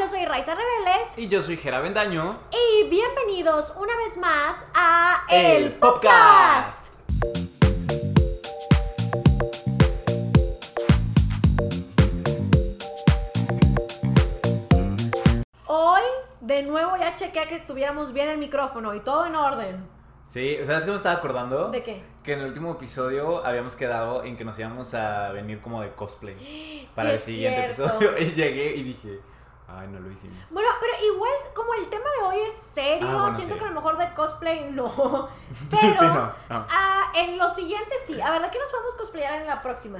yo soy Raiza Rebeles. Y yo soy Jera Bendaño. Y bienvenidos una vez más a El El Podcast. Hoy, de nuevo, ya chequeé que tuviéramos bien el micrófono y todo en orden. Sí, ¿sabes qué me estaba acordando? ¿De qué? Que en el último episodio habíamos quedado en que nos íbamos a venir como de cosplay para Sí, el siguiente cierto. episodio. Y llegué y dije, ay, no lo hicimos. Bueno, pero igual, como el tema de hoy es serio, Ah, bueno, siento sí. que a lo mejor de cosplay no. Pero Sí, no, no. ah, en los siguientes sí. A ver, ¿de qué nos podemos cosplayar en la próxima?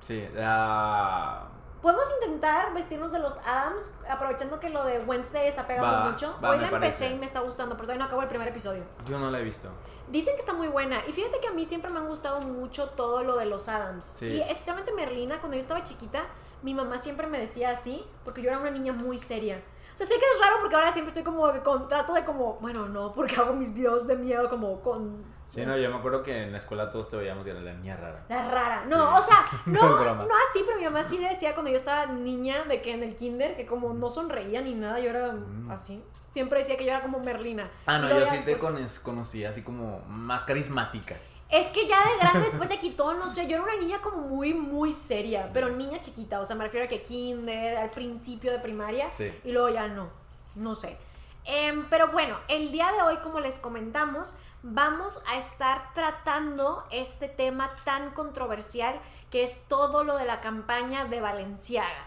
Sí, ah, Podemos intentar vestirnos de los Adams, aprovechando que lo de Wednesday está pegando Va, mucho. va, Hoy la empecé parece. y me está gustando, pero todavía no acabo el primer episodio. yo no la he visto. Dicen que está muy buena. Y fíjate que a mí siempre me han gustado mucho todo lo de los Adams. Sí. Y especialmente Merlina, cuando yo estaba chiquita, mi mamá siempre me decía así, porque yo era una niña muy seria. O sea, sé que es raro porque ahora siempre estoy como que con trato de como, bueno, no, porque hago mis videos de miedo como con... Sí, no, yo me acuerdo que en la escuela todos te veíamos y era la niña rara. La rara. No, Sí. o sea, No no, no así, pero mi mamá sí decía cuando yo estaba niña de que en el kinder, que como no sonreía ni nada, yo era así. Siempre decía que yo era como Merlina. Mm. Ah, no, yo sí te después- cono- conocí así como más carismática. Es que ya de grande después se quitó, no sé, yo era una niña como muy, muy seria, pero niña chiquita, o sea, me refiero a que kinder, al principio de primaria, Sí. y luego ya no, no sé. Em, pero bueno, el día de hoy, como les comentamos, vamos a estar tratando este tema tan controversial que es todo lo de la campaña de Valenciaga.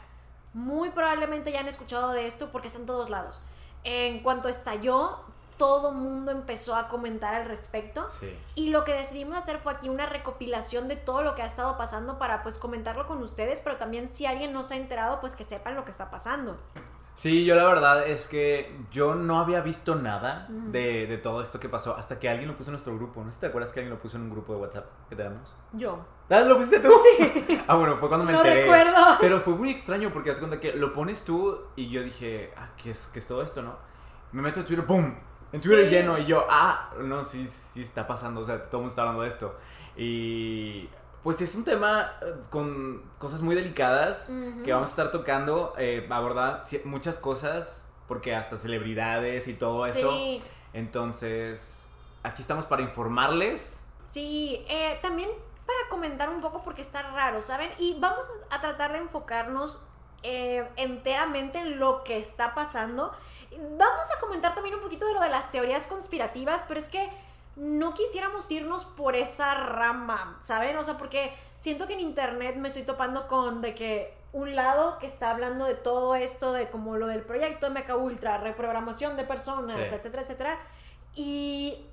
Muy probablemente ya han escuchado de esto porque está en todos lados. En cuanto estalló, todo mundo empezó a comentar al respecto. Sí. Y lo que decidimos hacer fue aquí una recopilación de todo lo que ha estado pasando para pues comentarlo con ustedes, pero también si alguien no se ha enterado, pues que sepan lo que está pasando. Sí, yo la verdad es que yo no había visto nada de, de todo esto que pasó hasta que alguien lo puso en nuestro grupo. ¿No sé si te acuerdas que alguien lo puso en un grupo de WhatsApp que tenemos? Yo. ¿Ah, ¿Lo pusiste tú? Sí. Ah, bueno, fue cuando me No enteré. recuerdo. Pero fue muy extraño porque haz cuenta que lo pones tú y yo dije, ah, ¿qué es, qué es todo esto, no? Me meto a Twitter, ¡pum! En Twitter Sí. lleno y yo, ah, no, sí, sí está pasando, o sea, todo el mundo está hablando de esto. Y pues es un tema eh, con cosas muy delicadas que vamos a estar tocando, eh, abordar muchas cosas, porque hasta celebridades y todo eso. Sí. Entonces, aquí estamos para informarles. Sí, eh, también para comentar un poco porque está raro, ¿saben? Y vamos a tratar de enfocarnos eh, enteramente en lo que está pasando. Vamos a comentar también un poquito de lo de las teorías conspirativas, pero es que no quisiéramos irnos por esa rama, ¿saben? O sea, porque siento que en internet me estoy topando con de que un lado que está hablando de todo esto, de como lo del proyecto MK Ultra, reprogramación de personas, Sí. etcétera, etcétera, y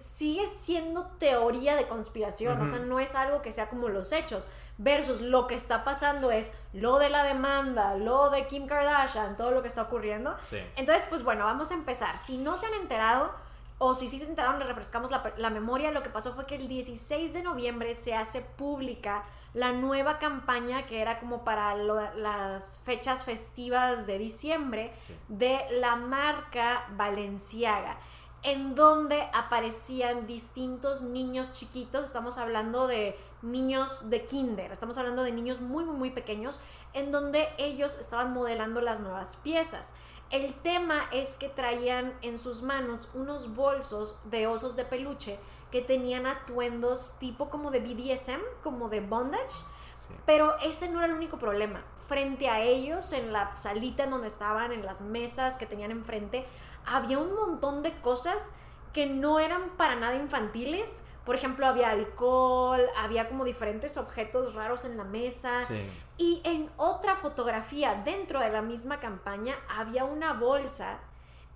sigue siendo teoría de conspiración, o sea, no es algo que sea como los hechos, versus lo que está pasando es lo de la demanda, lo de Kim Kardashian, todo lo que está ocurriendo. Sí. Entonces, pues bueno, vamos a empezar. Si no se han enterado, o si sí se enteraron, les refrescamos la, la memoria, lo que pasó fue que el 16 de noviembre se hace pública la nueva campaña que era como para lo- las fechas festivas de diciembre Sí. de la marca Balenciaga, en donde aparecían distintos niños chiquitos, estamos hablando de niños de kinder, estamos hablando de niños muy, muy, muy pequeños, en donde ellos estaban modelando las nuevas piezas. El tema es que traían en sus manos unos bolsos de osos de peluche que tenían atuendos tipo como de BDSM, como de bondage, Sí. pero ese no era el único problema. Frente a ellos, en la salita en donde estaban, en las mesas que tenían enfrente, había un montón de cosas que no eran para nada infantiles. Por ejemplo, había alcohol, había como diferentes objetos raros en la mesa. Sí. Y en otra fotografía dentro de la misma campaña había una bolsa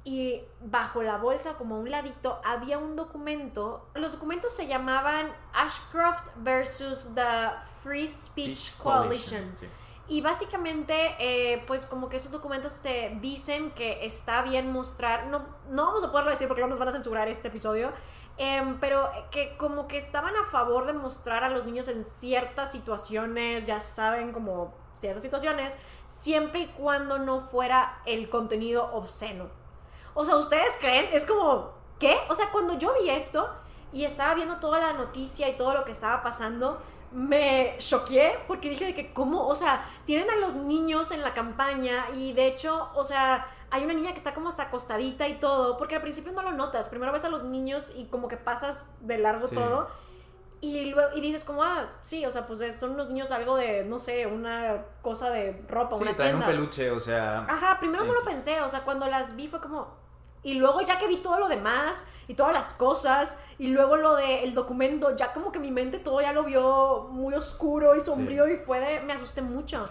y bajo la bolsa como a un ladito había un documento. Los documentos se llamaban Ashcroft versus the Free Speech Speech Coalition. sí. Y básicamente, eh, pues como que esos documentos te dicen que está bien mostrar, no, no vamos a poderlo decir porque no nos van a censurar este episodio, em, pero que como que estaban a favor de mostrar a los niños en ciertas situaciones, ya saben, como ciertas situaciones, siempre y cuando no fuera el contenido obsceno. O sea, ¿ustedes creen? Es como, ¿qué? O sea, cuando yo vi esto y estaba viendo toda la noticia y todo lo que estaba pasando, me choqué porque dije de que cómo, o sea, tienen a los niños en la campaña y de hecho, o sea, hay una niña que está como hasta acostadita y todo, porque al principio no lo notas, primero ves a los niños y como que pasas de largo Sí. todo y luego y dices como, ah, sí, o sea, pues son unos niños algo de, no sé, una cosa de ropa, Sí, una traen un tienda. peluche, o sea. Ajá, primero no lo pensé, o sea, cuando las vi fue como... Y luego ya que vi todo lo demás y todas las cosas y luego lo del documento, ya como que mi mente todo ya lo vio muy oscuro y sombrío y fue de... me asusté mucho.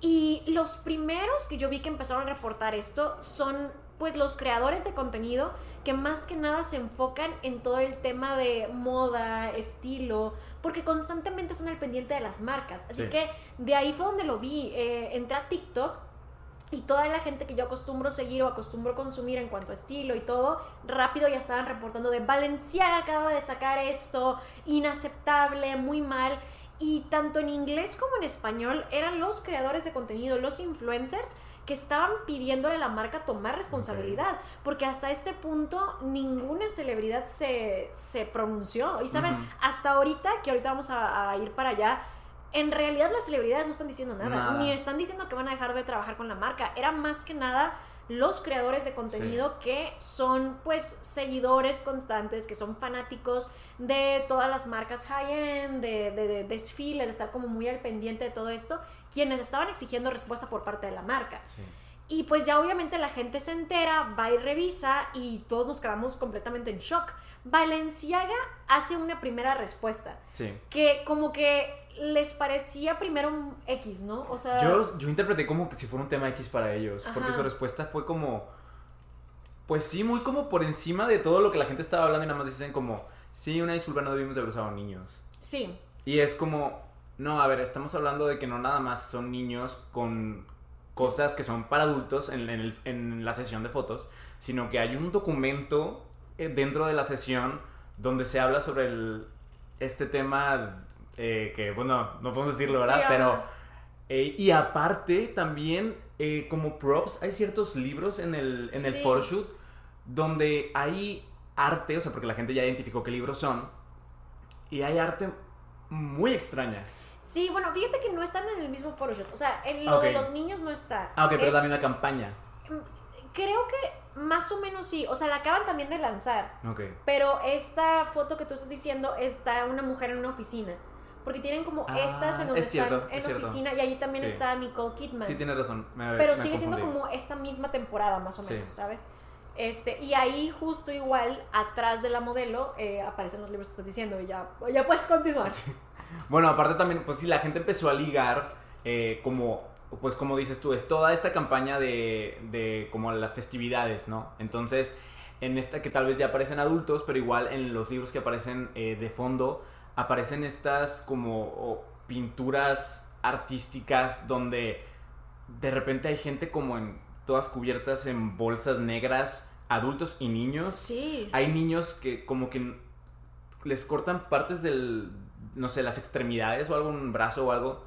Y los primeros que yo vi que empezaron a reportar esto son pues los creadores de contenido que más que nada se enfocan en todo el tema de moda, estilo, porque constantemente están al pendiente de las marcas. Así Sí. que de ahí fue donde lo vi. Eh, entré a TikTok y toda la gente que yo acostumbro seguir o acostumbro consumir en cuanto a estilo y todo, rápido ya estaban reportando de Valenciaga acaba de sacar esto, inaceptable, muy mal. Y tanto en inglés como en español eran los creadores de contenido, los influencers, que estaban pidiéndole a la marca tomar responsabilidad. Porque hasta este punto ninguna celebridad se, se pronunció. Y saben, hasta ahorita, que ahorita vamos a, a ir para allá, en realidad las celebridades no están diciendo nada, Nada. ni están diciendo que van a dejar de trabajar con la marca. Era más que nada los creadores de contenido que son pues seguidores constantes, que son fanáticos de todas las marcas high-end, de, de, de desfile, de estar como muy al pendiente de todo esto, quienes estaban exigiendo respuesta por parte de la marca. Sí. Y pues ya obviamente la gente se entera, va y revisa y todos nos quedamos completamente en shock. Valenciaga hace una primera respuesta Sí. que como que les parecía primero un X, ¿no? O sea, Yo, yo interpreté como que si fuera un tema X para ellos, porque su respuesta fue como, pues sí, muy como por encima de todo lo que la gente estaba hablando y nada más dicen como, sí, una disculpa, no debimos de haber usado niños. sí, Y es como, no, a ver, estamos hablando de que no nada más son niños con cosas que son para adultos en, en el- en la sesión de fotos, sino que hay un documento eh, dentro de la sesión donde se habla sobre el, este tema eh, que, bueno, no podemos decirlo, ¿verdad? Pero, eh, y aparte también, eh, como props, hay ciertos libros en el, en el Sí. photoshoot donde hay arte, o sea, porque la gente ya identificó qué libros son, y hay arte muy extraña. sí, bueno, fíjate que no están en el mismo photoshoot, o sea, en lo Ah, de los niños no está. Ah, ok, pero es Es- la misma campaña. Creo que más o menos sí, o sea, la acaban también de lanzar, Ok. pero esta foto que tú estás diciendo está una mujer en una oficina. Porque tienen como Ah, estas en donde es cierto, están en es cierto. oficina y ahí también Sí. está Nicole Kidman. Sí, tienes razón. me- pero me sigue siendo como esta misma temporada más o Sí. menos, ¿sabes? Este, y ahí justo igual, atrás de la modelo, eh, aparecen los libros que estás diciendo y ya, ya puedes continuar. Bueno, aparte también, pues sí, la gente empezó a ligar eh, como, pues como dices tú, es toda esta campaña de, de como las festividades, ¿no? Entonces, en esta que tal vez ya aparecen adultos, pero igual en los libros que aparecen eh, de fondo, aparecen estas como pinturas artísticas donde de repente hay gente como en todas cubiertas en bolsas negras, adultos y niños. Sí. Hay niños que como que les cortan partes del, no sé, las extremidades o algo, un brazo o algo,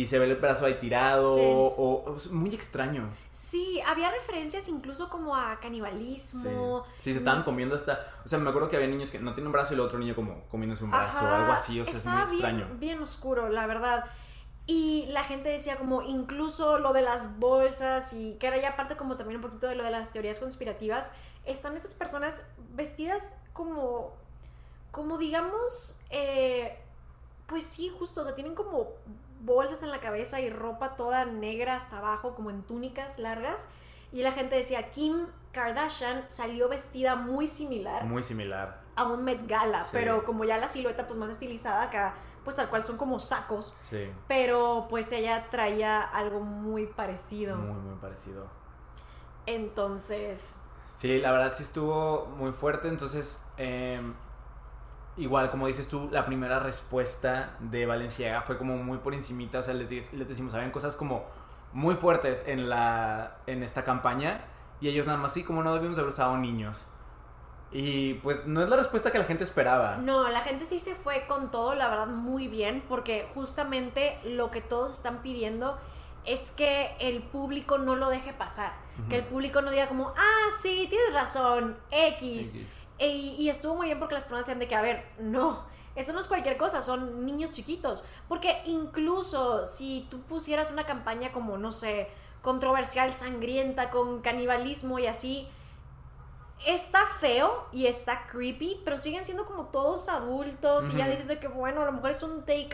y se ve el brazo ahí tirado, Sí. o, o- es muy extraño. Sí, había referencias incluso como a canibalismo. Sí, se estaban comiendo hasta, o sea, me acuerdo que había niños que no tienen un brazo y el otro niño como comiéndose un brazo o algo así, o sea, es muy extraño. Bien, bien oscuro, la verdad. Y la gente decía como incluso lo de las bolsas y que era ya parte como también un poquito de lo de las teorías conspirativas, están estas personas vestidas como, como digamos, eh, pues sí, justo, o sea, tienen como bolsas en la cabeza y ropa toda negra hasta abajo, como en túnicas largas. Y la gente decía, Kim Kardashian salió vestida muy similar Muy similar. a un Met Gala, Sí. pero como ya la silueta pues más estilizada acá, pues tal cual son como sacos, Sí, pero pues ella traía algo muy parecido. muy, muy parecido. Entonces, Sí, la verdad sí estuvo muy fuerte, entonces eh, igual como dices tú, la primera respuesta de Valenciaga fue como muy por encimita, o sea, les, les decimos, habían cosas como muy fuertes en, la, en esta campaña y ellos nada más, sí, como no debimos haber usado niños. Y pues no es la respuesta que la gente esperaba. no, la gente sí se fue con todo, la verdad, muy bien, porque justamente lo que todos están pidiendo es que el público no lo deje pasar. Que el público no diga como, ah, sí, tienes razón, X. X. Y, y estuvo muy bien porque las personas decían de que, a ver, no, Eso no es cualquier cosa, son niños chiquitos. Porque incluso si tú pusieras una campaña como, no sé, controversial, sangrienta, con canibalismo y así, está feo y está creepy, pero siguen siendo como todos adultos y ya dices de que bueno, a lo mejor es un take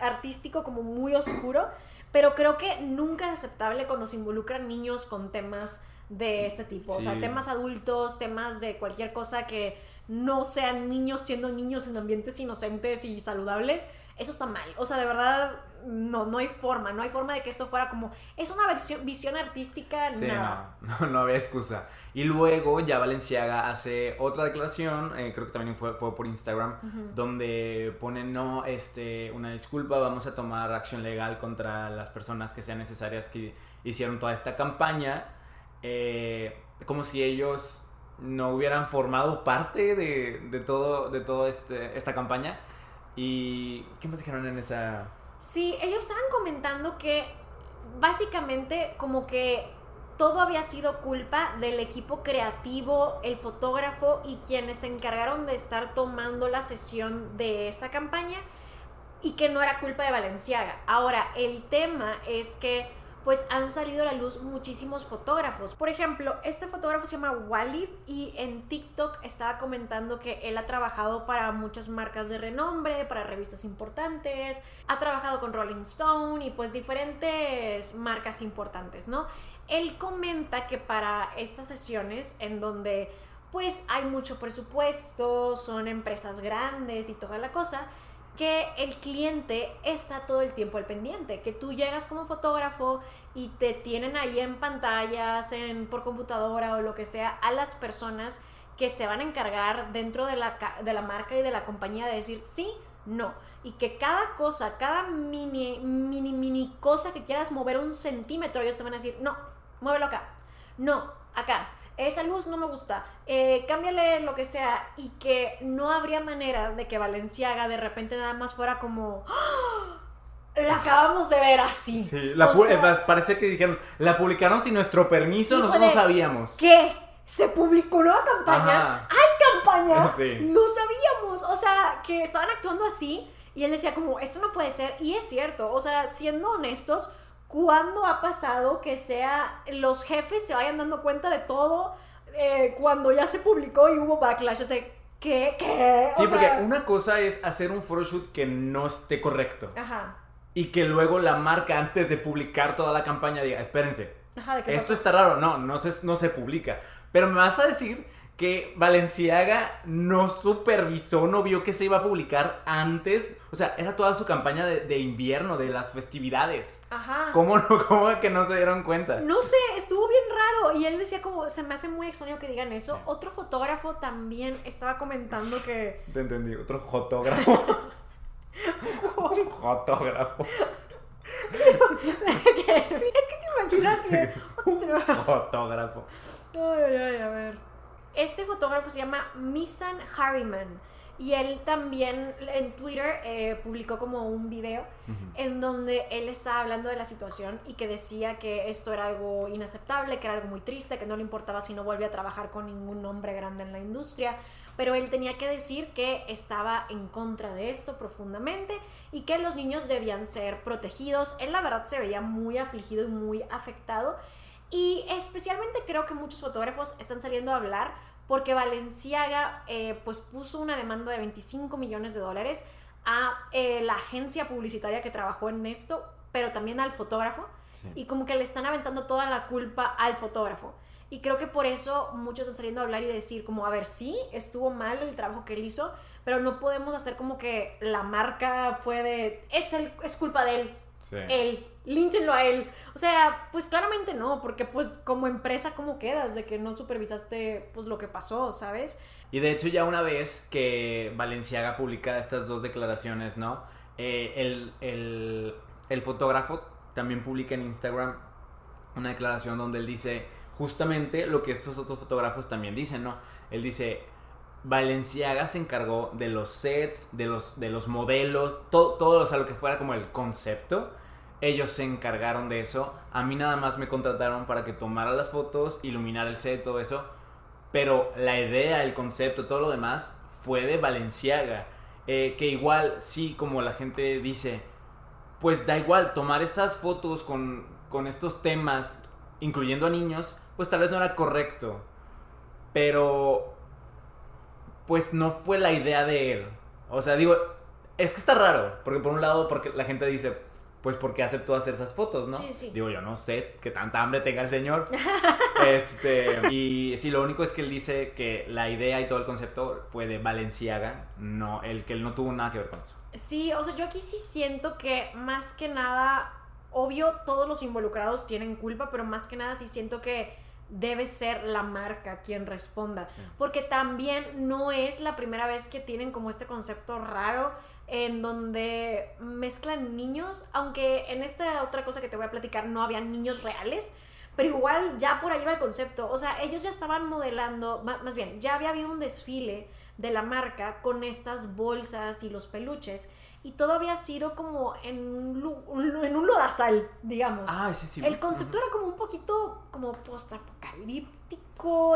artístico como muy oscuro, pero creo que nunca es aceptable cuando se involucran niños con temas de este tipo, o sea, temas adultos, temas de cualquier cosa que no sean niños siendo niños en ambientes inocentes y saludables, eso está mal. O sea, de verdad, no, no hay forma, no hay forma de que esto fuera como, es una versión, visión artística, nada. No, no, había excusa. Y luego ya Valenciaga hace otra declaración, eh, creo que también fue, fue por Instagram, donde pone, no, este, una disculpa, vamos a tomar acción legal contra las personas que sean necesarias que hicieron toda esta campaña, eh, como si ellos no hubieran formado parte de, de todo, de todo este, esta campaña. ¿Y qué más dijeron en esa Sí, ellos estaban comentando que básicamente como que todo había sido culpa del equipo creativo, el fotógrafo y quienes se encargaron de estar tomando la sesión de esa campaña y que no era culpa de Valenciaga. Ahora, el tema es que pues han salido a la luz muchísimos fotógrafos. Por ejemplo, este fotógrafo se llama Walid y en TikTok estaba comentando que él ha trabajado para muchas marcas de renombre, para revistas importantes, ha trabajado con Rolling Stone y pues diferentes marcas importantes, ¿no? Él comenta que para estas sesiones en donde pues hay mucho presupuesto, son empresas grandes y toda la cosa, que el cliente está todo el tiempo al pendiente, que tú llegas como fotógrafo y te tienen ahí en pantallas, en, por computadora o lo que sea, a las personas que se van a encargar dentro de la, de la marca y de la compañía de decir sí, no. Y que cada cosa, cada mini, mini, mini cosa que quieras mover un centímetro, ellos te van a decir, no, muévelo acá, no, acá esa luz no me gusta, eh, cámbiale lo que sea, y que no habría manera de que Valenciaga de repente nada más fuera como... ¡Ah! La acabamos de ver así. Sí, la parece que dijeron, la publicaron sin nuestro permiso, nosotros no sabíamos. ¿Qué? ¿Se publicó una campaña? ¿Hay campaña? No sabíamos. O sea, que estaban actuando así. Y él decía como, esto no puede ser. Y es cierto. O sea, siendo honestos, ¿Cuándo ha pasado que sea los jefes se vayan dando cuenta de todo eh, cuando ya se publicó y hubo backlash? O ¿qué? ¿Qué? sí, porque una cosa es hacer un photoshoot que no esté correcto. Ajá. Y que luego la marca, antes de publicar toda la campaña, diga, espérense. Ajá, ¿de qué Esto está raro. No, no se, no se publica. Pero me vas a decir que Valenciaga no supervisó, no vio que se iba a publicar antes. O sea, era toda su campaña de, invierno, de las festividades. Ajá. ¿Cómo, no, ¿Cómo que no se dieron cuenta? No sé, estuvo bien raro. Y él decía como, se me hace muy extraño que digan eso. Otro fotógrafo también estaba comentando que... Te entendí, otro fotógrafo. Un fotógrafo. es que te imaginas que... Otro... fotógrafo. Ay, ay, ay, a ver. Este fotógrafo se llama Misan Harriman y él también en Twitter eh, publicó como un video en donde él estaba hablando de la situación y que decía que esto era algo inaceptable, que era algo muy triste, que no le importaba si no volvía a trabajar con ningún hombre grande en la industria, pero él tenía que decir que estaba en contra de esto profundamente y que los niños debían ser protegidos. Él la verdad se veía muy afligido y muy afectado. Y especialmente creo que muchos fotógrafos están saliendo a hablar porque Valenciaga eh, pues puso una demanda de 25 millones de dólares a eh, la agencia publicitaria que trabajó en esto, pero también al fotógrafo. Y como que le están aventando toda la culpa al fotógrafo. Y creo que por eso muchos están saliendo a hablar y decir como, a ver, sí, estuvo mal el trabajo que él hizo, pero no podemos hacer como que la marca fue de, es, el, es culpa de él. Sí. Él línchenlo a él. O sea, pues claramente no, porque pues como empresa, ¿cómo quedas de que no supervisaste pues lo que pasó, ¿sabes? Y de hecho ya una vez que Valenciaga publica estas dos declaraciones, ¿no? Eh, el, el fotógrafo también publica en Instagram una declaración donde él dice justamente lo que estos otros fotógrafos también dicen, ¿no? Él dice, Valenciaga se encargó de los sets, de los, de los modelos, todo, todo, o sea, lo que fuera como el concepto ellos se encargaron de eso. A mí nada más me contrataron para que tomara las fotos, iluminar el set, todo eso. Pero la idea, el concepto, todo lo demás fue de Valenciaga. eh, que igual, sí, como la gente dice, pues da igual, tomar esas fotos con, con estos temas, incluyendo a niños, pues tal vez no era correcto. Pero, pues no fue la idea de él. O sea, digo, es que está raro, porque por un lado, porque la gente dice, pues porque aceptó hacer esas fotos, ¿no? Sí, sí. Digo, yo no sé qué tanta hambre tenga el señor. este, y sí, lo único es que él dice que la idea y todo el concepto fue de Valenciaga, no, el que él no tuvo nada que ver con eso. Sí, o sea, yo aquí sí siento que más que nada, obvio, todos los involucrados tienen culpa, pero más que nada sí siento que debe ser la marca quien responda. Sí. Porque también no es la primera vez que tienen como este concepto raro en donde mezclan niños, aunque en esta otra cosa que te voy a platicar no había niños reales, pero igual ya por ahí va el concepto. O sea, ellos ya estaban modelando, más bien, ya había habido un desfile de la marca con estas bolsas y los peluches. Y todo había sido como en un- en un lodazal, digamos. Ah, sí, sí. El concepto era como un poquito como post-apocalíptico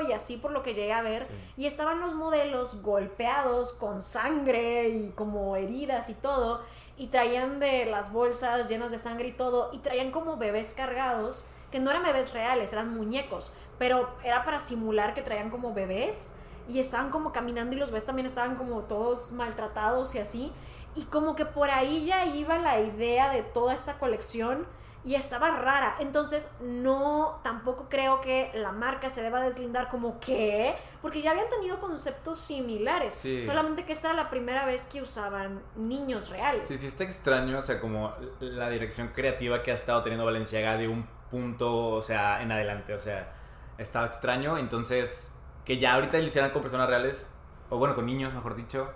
y así por lo que llegué a ver. Sí. Y estaban los modelos golpeados con sangre y como heridas y todo. Y traían de las bolsas llenas de sangre y todo. Y traían como bebés cargados, que no eran bebés reales, eran muñecos. Pero era para simular que traían como bebés. Y estaban como caminando y los bebés también estaban como todos maltratados y así. Y como que por ahí ya iba la idea de toda esta colección y estaba rara. Entonces, no, tampoco creo que la marca se deba deslindar como que, porque ya habían tenido conceptos similares. Sí. Solamente que esta era la primera vez que usaban niños reales. Sí, sí, está extraño, o sea, como la dirección creativa que ha estado teniendo Valenciaga de un punto, o sea, en adelante, o sea, estaba extraño, entonces, que ya ahorita lo hicieran con personas reales, o bueno, con niños, mejor dicho,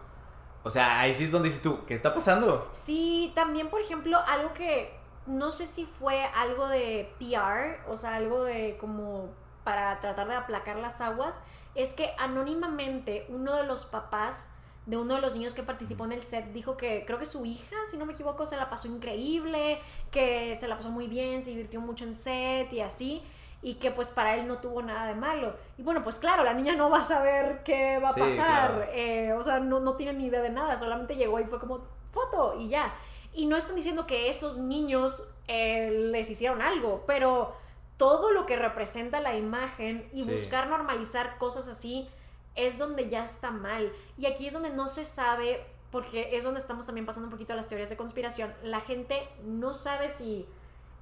o sea, ahí sí es donde dices tú, ¿qué está pasando? Sí, también, por ejemplo, algo que no sé si fue algo de PR, o sea, algo de como para tratar de aplacar las aguas, es que anónimamente uno de los papás de uno de los niños que participó en el set dijo que creo que su hija, si no me equivoco, se la pasó increíble, que se la pasó muy bien, se divirtió mucho en set y así. Y que pues para él no tuvo nada de malo. Y bueno, pues claro, la niña no va a saber qué va a Sí, pasar. claro. eh, o sea, no, no tiene ni idea de nada. Solamente llegó y fue como foto y ya. Y no están diciendo que esos niños eh, les hicieron algo, pero todo lo que representa la imagen y Sí. buscar normalizar cosas así es donde ya está mal. Y aquí es donde no se sabe, porque es donde estamos también pasando un poquito a las teorías de conspiración. La gente no sabe si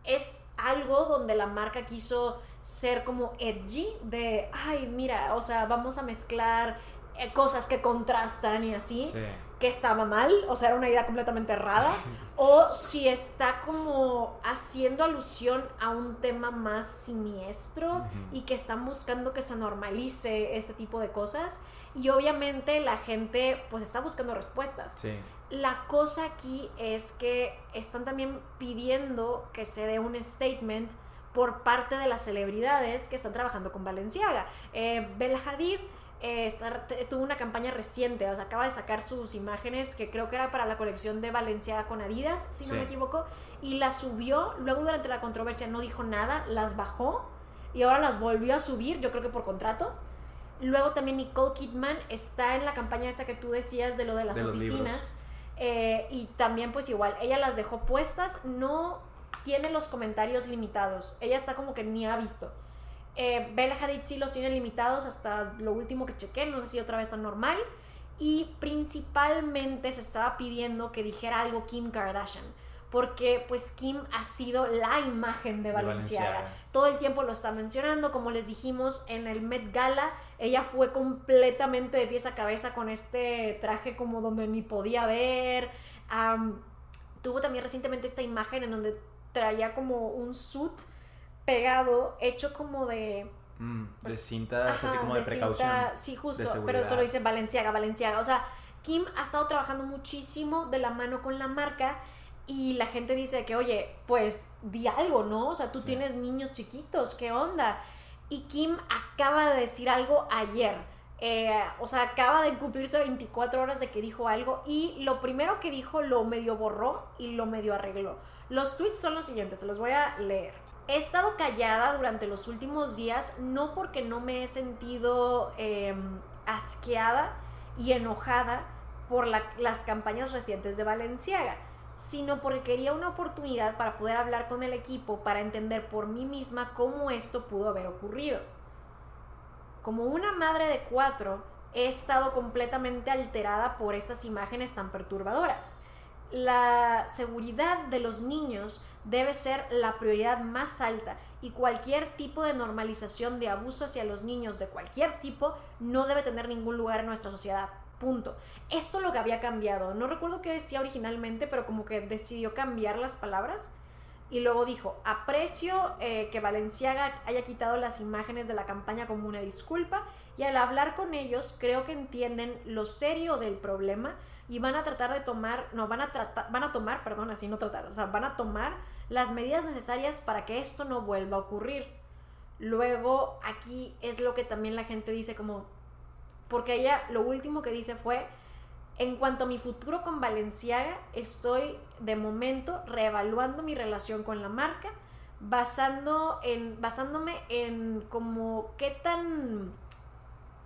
es algo donde la marca quiso ser como edgy, de, ay, mira, o sea, vamos a mezclar eh, cosas que contrastan y así Sí. Que estaba mal, o sea, era una idea completamente errada, o si está como haciendo alusión a un tema más siniestro y que están buscando que se normalice ese tipo de cosas. Y obviamente la gente pues está buscando respuestas. Sí. La cosa aquí es que están también pidiendo que se dé un statement por parte de las celebridades que están trabajando con Valenciaga. Eh, Hadid eh, está- tuvo una campaña reciente, o sea, acaba de sacar sus imágenes que creo que era para la colección de Valenciaga con Adidas, si no me equivoco, y las subió, luego durante la controversia no dijo nada, las bajó y ahora las volvió a subir, yo creo que por contrato. Luego también Nicole Kidman está en la campaña esa que tú decías de lo de las De oficinas. Eh, y también pues igual, ella las dejó puestas, no tiene los comentarios limitados, ella está como que ni ha visto. Eh, Bella Hadid sí los tiene limitados hasta lo último que chequé, no sé si otra vez está normal. Y principalmente se estaba pidiendo que dijera algo Kim Kardashian, porque pues Kim ha sido la imagen de De Valenciaga. Todo el tiempo lo está mencionando, como les dijimos en el Met Gala, ella fue completamente de pies a cabeza con este traje como donde ni podía ver. Tuvo también recientemente esta imagen en donde traía como un suit pegado, hecho como de... Mm, de cintas, Ajá, así como de, de precaución. cinta, sí, justo, pero solo dice Valenciaga, Valenciaga. O sea, Kim ha estado trabajando muchísimo de la mano con la marca y la gente dice que, oye, pues di algo, ¿no? O sea, tú Sí. tienes niños chiquitos, ¿qué onda? Y Kim acaba de decir algo ayer. Eh, o sea, acaba de cumplirse 24 horas de que dijo algo y lo primero que dijo lo medio borró y lo medio arregló. Los tweets son los siguientes, se los voy a leer. He estado callada durante los últimos días, no porque no me he sentido eh, asqueada y enojada por las campañas recientes de Valenciaga, sino porque quería una oportunidad para poder hablar con el equipo para entender por mí misma cómo esto pudo haber ocurrido. Como una madre de cuatro, he estado completamente alterada por estas imágenes tan perturbadoras. La seguridad de los niños debe ser la prioridad más alta y cualquier tipo de normalización de abuso hacia los niños de cualquier tipo no debe tener ningún lugar en nuestra sociedad. Punto. Esto lo que había cambiado. No recuerdo qué decía originalmente, pero como que decidió cambiar las palabras. Y luego dijo, aprecio eh, que Valenciaga haya quitado las imágenes de la campaña como una disculpa y al hablar con ellos creo que entienden lo serio del problema y van a tratar de tomar, no, van a tratar, van a tomar, perdón, así no tratar, o sea, van a tomar las medidas necesarias para que esto no vuelva a ocurrir. Luego aquí es lo que también la gente dice como, porque ella lo último que dice fue, en cuanto a mi futuro con Valenciaga, estoy de momento reevaluando mi relación con la marca, basando en, basándome en como qué tan,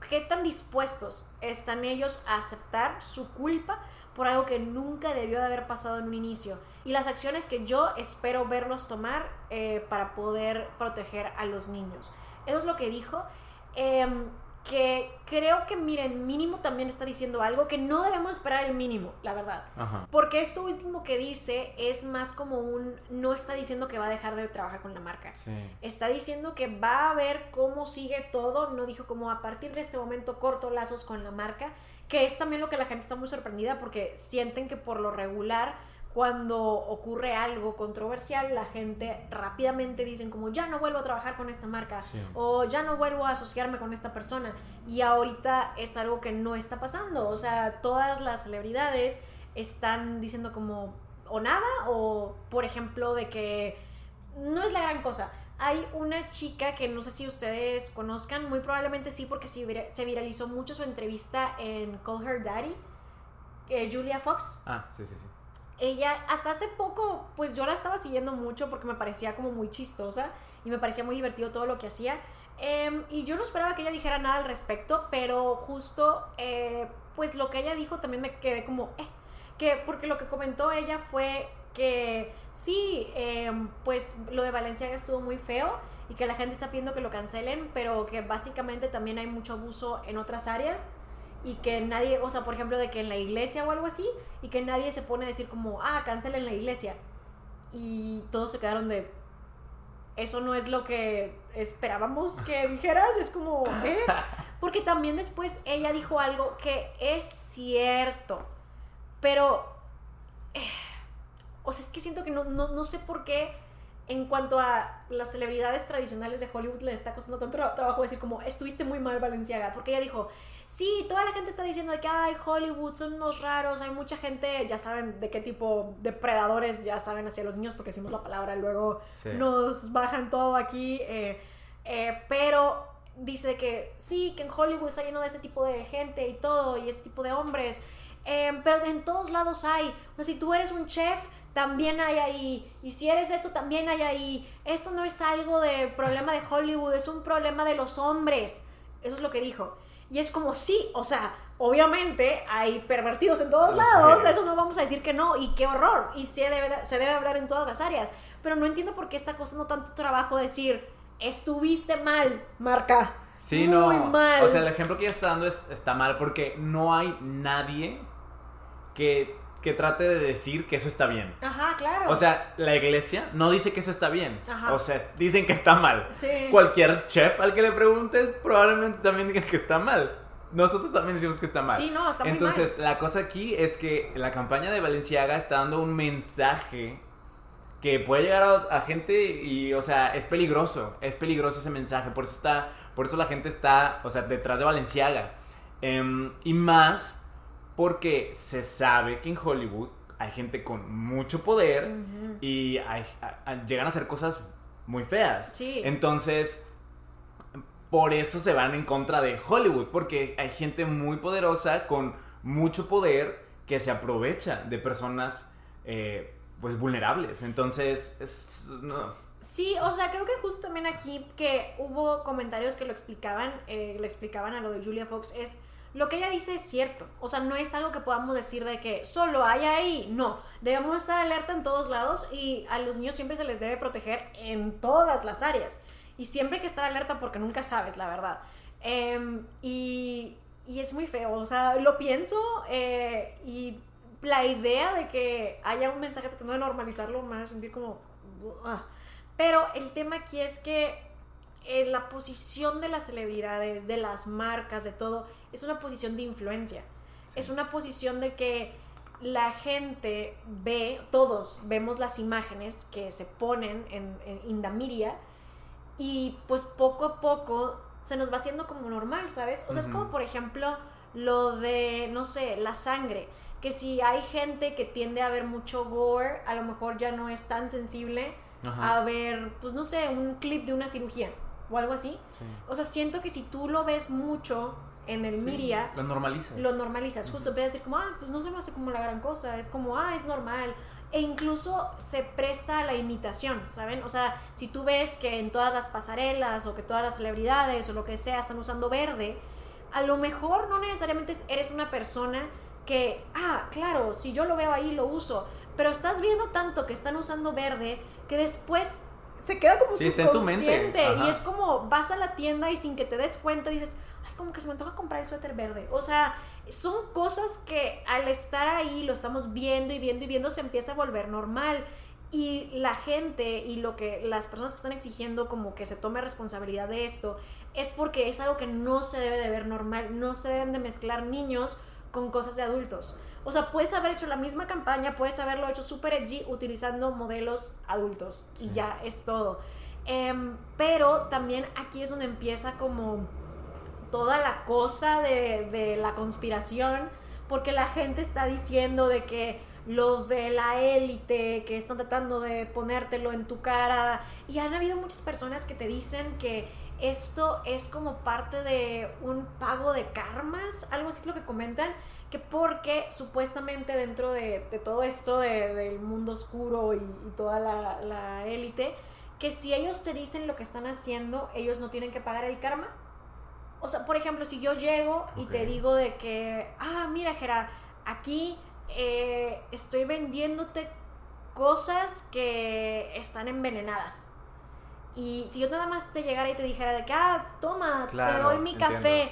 qué tan dispuestos están ellos a aceptar su culpa por algo que nunca debió de haber pasado en un inicio y las acciones que yo espero verlos tomar eh, para poder proteger a los niños. Eso es lo que dijo. Em, que creo que, miren, mínimo también está diciendo algo que no debemos esperar el mínimo, la verdad. Porque esto último que dice es más como un, no está diciendo que va a dejar de trabajar con la marca. Está diciendo que va a ver cómo sigue todo, no dijo como a partir de este momento corto lazos con la marca, que es también lo que la gente está muy sorprendida porque sienten que por lo regular cuando ocurre algo controversial, la gente rápidamente dicen como ya no vuelvo a trabajar con esta marca o ya no vuelvo a asociarme con esta persona. Y ahorita es algo que no está pasando. O sea, todas las celebridades están diciendo como o nada o por ejemplo de que no es la gran cosa. Hay una chica que no sé si ustedes conozcan, muy probablemente sí porque se viralizó mucho su entrevista en Call Her Daddy, eh, Julia Fox. Ah, sí, sí, sí ella hasta hace poco, pues yo la estaba siguiendo mucho porque me parecía como muy chistosa y me parecía muy divertido todo lo que hacía. Em, y yo no esperaba que ella dijera nada al respecto, pero justo, eh, pues lo que ella dijo también me quedé como, eh, que porque lo que comentó ella fue que sí, em, pues lo de Valencia estuvo muy feo y que la gente está pidiendo que lo cancelen, pero que básicamente también hay mucho abuso en otras áreas y que nadie, o sea, por ejemplo, de que en la iglesia o algo así, y que nadie se pone a decir como, ah, cancelen la iglesia. Y todos se quedaron de, eso no es lo que esperábamos que dijeras, es como, ¿eh? Porque también después ella dijo algo que es cierto, pero, eh, o sea, es que siento que no, no, no sé por qué en cuanto a las celebridades tradicionales de Hollywood le está costando tanto trabajo decir como estuviste muy mal Valenciaga, porque ella dijo, sí, toda la gente está diciendo de que ay, Hollywood son unos raros, hay mucha gente, ya saben de qué tipo de predadores, ya saben hacia los niños porque decimos la palabra, luego nos bajan todo aquí, eh, eh, pero dice que sí, que en Hollywood está lleno de ese tipo de gente y todo, y ese tipo de hombres, eh, pero en todos lados hay, o sea, si tú eres un chef, también hay ahí. Y si eres esto, también hay ahí. Esto no es algo de problema de Hollywood, es un problema de los hombres. Eso es lo que dijo. Y es como, sí, o sea, obviamente hay pervertidos en todos lados, eso no vamos a decir que no, y qué horror, y se debe, se debe hablar en todas las áreas. Pero no entiendo por qué está costando tanto trabajo decir, estuviste mal, marca. Sí, Muy no. Mal. O sea, el ejemplo que ella está dando es, está mal porque no hay nadie que que trate de decir que eso está bien. Ajá, claro. O sea, la iglesia no dice que eso está bien. Ajá. O sea, dicen que está mal. Sí. Cualquier chef al que le preguntes probablemente también diga que está mal. Nosotros también decimos que está mal. Sí, no, está muy Entonces, la cosa aquí es que la campaña de Valenciaga está dando un mensaje que puede llegar a, gente y, o sea, es peligroso. Es peligroso ese mensaje. Por eso está, por eso la gente está, o sea, detrás de Valenciaga. Em, y más porque se sabe que en Hollywood hay gente con mucho poder y llegan a hacer cosas muy feas. Sí. Entonces, por eso se van en contra de Hollywood, porque hay gente muy poderosa con mucho poder que se aprovecha de personas eh, pues vulnerables. Entonces, es, no. Sí, o sea, creo que justo también aquí que hubo comentarios que lo explicaban, eh, le explicaban a lo de Julia Fox, es lo que ella dice es cierto. O sea, no es algo que podamos decir de que solo hay ahí. No, debemos estar alerta en todos lados y a los niños siempre se les debe proteger en todas las áreas. Y siempre hay que estar alerta porque nunca sabes, la verdad. Em, y, y, es muy feo, o sea, lo pienso eh, y la idea de que haya un mensaje tratando de normalizarlo más, sentir como... Ah. Pero el tema aquí es que en la posición de las celebridades, de las marcas, de todo, es una posición de influencia. Es una posición de que la gente ve, todos vemos las imágenes que se ponen en, en Indamiria y pues poco a poco se nos va haciendo como normal, ¿sabes? O sea, es como por ejemplo lo de, no sé, la sangre, que si hay gente que tiende a ver mucho gore, a lo mejor ya no es tan sensible a ver, pues no sé, un clip de una cirugía o algo así. O sea, siento que si tú lo ves mucho en el Miria, lo normalizas. Lo normalizas. Justo a decir como, ah, pues no se me hace como la gran cosa, es como, ah, es normal. E incluso se presta a la imitación, ¿saben? O sea, si tú ves que en todas las pasarelas o que todas las celebridades o lo que sea están usando verde, a lo mejor no necesariamente eres una persona que, ah, claro, si yo lo veo ahí, lo uso. Pero estás viendo tanto que están usando verde que después se queda como sí, subconsciente. Y es como vas a la tienda y sin que te des cuenta dices, ay, como que se me antoja comprar el suéter verde. O sea, son cosas que al estar ahí lo estamos viendo y viendo y viendo se empieza a volver normal. Y la gente y lo que las personas que están exigiendo como que se tome responsabilidad de esto es porque es algo que no se debe de ver normal. No se deben de mezclar niños con cosas de adultos. O sea, puedes haber hecho la misma campaña, puedes haberlo hecho super edgy utilizando modelos adultos y ya es todo. Em, pero también aquí es donde empieza como toda la cosa de, de la conspiración, porque la gente está diciendo de que lo de la élite, que están tratando de ponértelo en tu cara, y han habido muchas personas que te dicen que esto es como parte de un pago de karmas, algo así es lo que comentan, que porque supuestamente dentro de, todo esto del mundo oscuro y, toda la élite, que si ellos te dicen lo que están haciendo, ellos no tienen que pagar el karma. O sea, por ejemplo, si yo llego y te digo de que, ah, mira, Gerard, aquí eh, estoy vendiéndote cosas que están envenenadas. Y si yo nada más te llegara y te dijera de que, ah, toma, te doy mi café,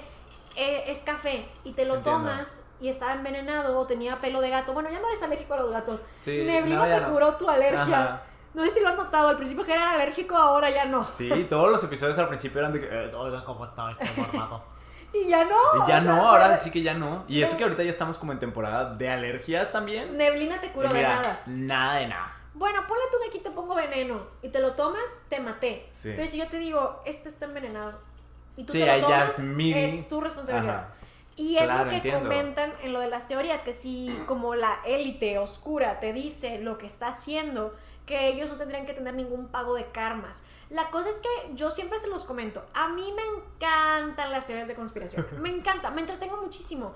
eh, es café, y te lo tomas y estaba envenenado o tenía pelo de gato. Bueno, ya no eres alérgico a los gatos. Sí, Neblina te curó tu alergia. No sé si lo han notado, al principio que era alérgico, ahora ya no. Sí, todos los episodios al principio eran de que, eh, ¿cómo está este formato? y ya no. Y ya no, ahora sí que ya no. Y eso que ahorita ya estamos como en temporada de alergias también. Neblina te curó de nada. Nada de nada. Bueno, ponle tú que aquí te pongo veneno y te lo tomas, te maté. Pero si yo te digo, este está envenenado y tú te lo tomas, es, tu responsabilidad. Y es lo que comentan en lo de las teorías, que si como la élite oscura te dice lo que está haciendo, que ellos no tendrían que tener ningún pago de karmas. La cosa es que yo siempre se los comento, a mí me encantan las teorías de conspiración, me encanta, me entretengo muchísimo,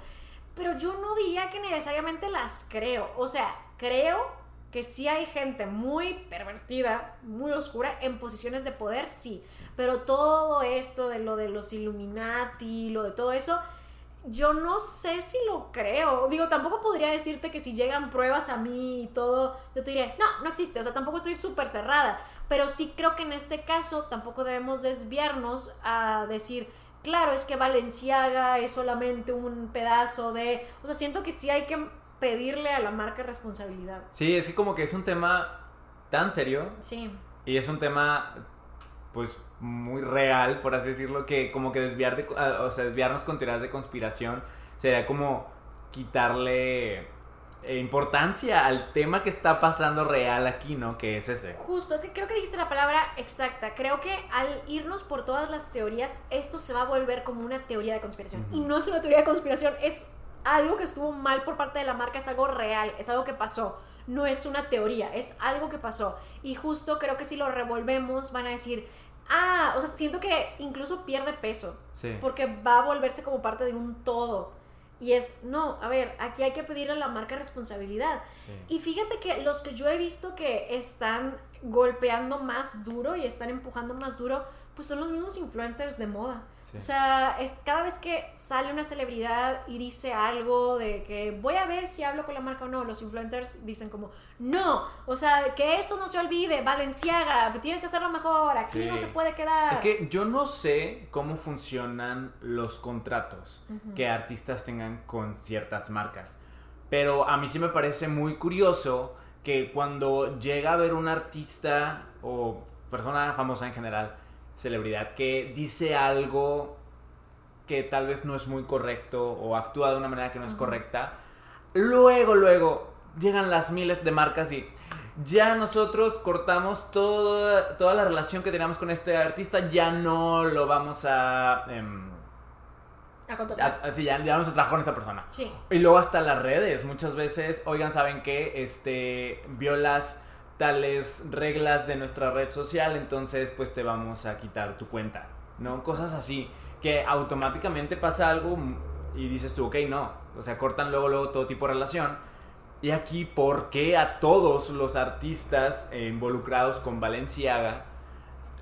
pero yo no diría que necesariamente las creo, o sea, creo que sí hay gente muy pervertida, muy oscura, en posiciones de poder, sí. Pero todo esto de lo de los Illuminati, lo de todo eso, yo no sé si lo creo. Digo, tampoco podría decirte que si llegan pruebas a mí y todo, yo te diría, no, no existe. O sea, tampoco estoy súper cerrada. Pero sí creo que en este caso tampoco debemos desviarnos a decir, claro, es que Valenciaga es solamente un pedazo de... O sea, siento que sí hay que pedirle a la marca responsabilidad. Sí, es que como que es un tema tan serio. Sí. Y es un tema, pues, muy real, por así decirlo, que como que desviar de, ah, o sea, desviarnos con teorías de conspiración sería como quitarle eh, importancia al tema que está pasando real aquí, ¿no? Que es ese. Justo, es que creo que dijiste la palabra exacta. Creo que al irnos por todas las teorías, esto se va a volver como una teoría de conspiración. Y no es una teoría de conspiración, es algo que estuvo mal por parte de la marca, es algo real, es algo que pasó. No es una teoría, es algo que pasó. Y justo creo que si lo revolvemos van a decir, ah, o sea, siento que incluso pierde peso. Sí. Porque va a volverse como parte de un todo. Y es, no, a ver, aquí hay que pedirle a la marca responsabilidad. Sí. Y fíjate que los que yo he visto que están golpeando más duro y están empujando más duro, pues son los mismos influencers de moda. Sí. O sea, es, cada vez que sale una celebridad y dice algo de que voy a ver si hablo con la marca o no, los influencers dicen como, no, o sea, que esto no se olvide, Valenciaga, tienes que hacerlo mejor, aquí Sí. no se puede quedar. Es que yo no sé cómo funcionan los contratos que artistas tengan con ciertas marcas. Pero a mí sí me parece muy curioso que cuando llega a ver un artista o persona famosa en general, celebridad, que dice algo que tal vez no es muy correcto o actúa de una manera que no es correcta, luego, luego llegan las miles de marcas y ya nosotros cortamos toda, toda la relación que teníamos con este artista, ya no lo vamos a... A contratar. a- así, ya, ya vamos a trabajar con esa persona. Sí. Y luego hasta las redes, muchas veces, oigan, ¿saben qué? Este, violas tales reglas de nuestra red social, entonces pues te vamos a quitar tu cuenta, ¿no? Cosas así, que automáticamente pasa algo y dices tú, ok, no, o sea, cortan luego, luego todo tipo de relación. Y aquí, ¿por qué a todos los artistas eh, involucrados con Valenciaga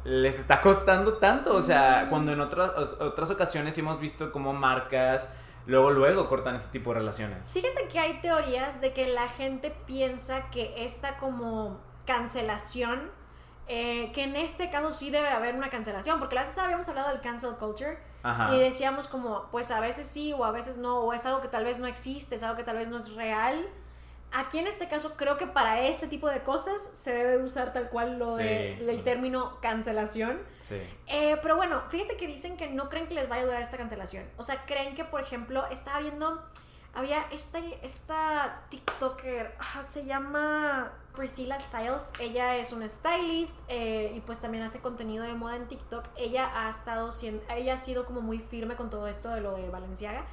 les está costando tanto? O sea, cuando en otras, otras ocasiones hemos visto como marcas luego, luego cortan ese tipo de relaciones. Fíjate que hay teorías de que la gente piensa que esta como cancelación, eh, que en este caso sí debe haber una cancelación, porque la vez pasada habíamos hablado del cancel culture Ajá. y decíamos como, pues a veces sí o a veces no, o es algo que tal vez no existe, es algo que tal vez no es real. Aquí en este caso creo que para este tipo de cosas se debe usar tal cual lo de, Sí. el término cancelación. Sí. Eh, pero bueno, fíjate que dicen que no creen que les vaya a durar esta cancelación. O sea, creen que, por ejemplo, estaba viendo, había esta, esta TikToker, ah, se llama Priscilla Styles. Ella es una stylist eh, y pues también hace contenido de moda en TikTok. Ella ha estado siendo, ella ha sido como muy firme con todo esto de lo de Valenciaga.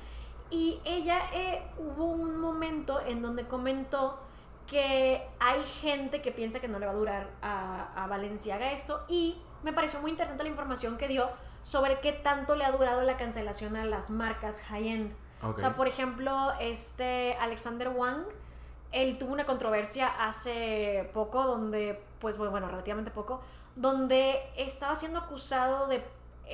Y ella eh, hubo un momento en donde comentó que hay gente que piensa que no le va a durar a, a Valenciaga esto y me pareció muy interesante la información que dio sobre qué tanto le ha durado la cancelación a las marcas high-end. O sea, por ejemplo, este Alexander Wang, él tuvo una controversia hace poco donde, pues bueno, relativamente poco, donde estaba siendo acusado de,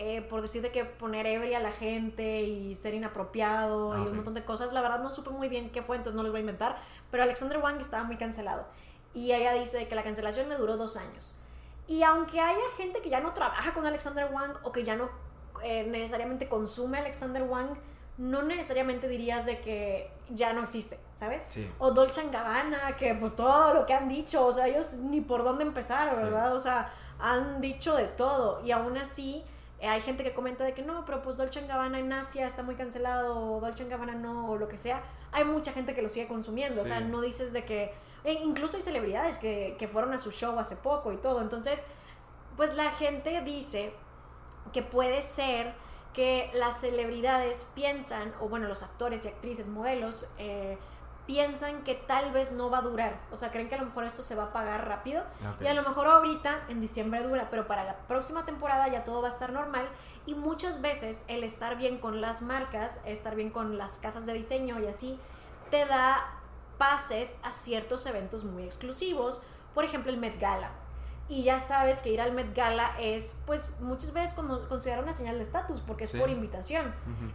eh, por decir de que poner ebria a la gente y ser inapropiado Ah, y ok. un montón de cosas. La verdad no supe muy bien qué fue, entonces no les voy a inventar, pero Alexander Wang estaba muy cancelado. Y ella dice que la cancelación me duró dos años. Y aunque haya gente que ya no trabaja con Alexander Wang o que ya no eh, necesariamente consume Alexander Wang, no necesariamente dirías de que ya no existe, ¿sabes? Sí. O Dolce Gabbana, que pues todo lo que han dicho, o sea, ellos ni por dónde empezar, Sí. ¿verdad? O sea, han dicho de todo y aún así eh, hay gente que comenta de que no, pero pues Dolce Gabbana en Asia está muy cancelado, o Dolce Gabbana no, o lo que sea. Hay mucha gente que lo sigue consumiendo, o sea, no dices de que... e incluso hay celebridades que, que fueron a su show hace poco y todo, entonces, pues la gente dice que puede ser que las celebridades piensan, o bueno, los actores y actrices, modelos, eh, piensan que tal vez no va a durar. O sea, creen que a lo mejor esto se va a pagar rápido. Y a lo mejor ahorita, en diciembre dura, pero para la próxima temporada ya todo va a estar normal. Y muchas veces el estar bien con las marcas, estar bien con las casas de diseño y así, te da pases a ciertos eventos muy exclusivos. Por ejemplo, el Met Gala. Y ya sabes que ir al Met Gala es, pues, muchas veces como considerado una señal de estatus, porque es Sí. por invitación.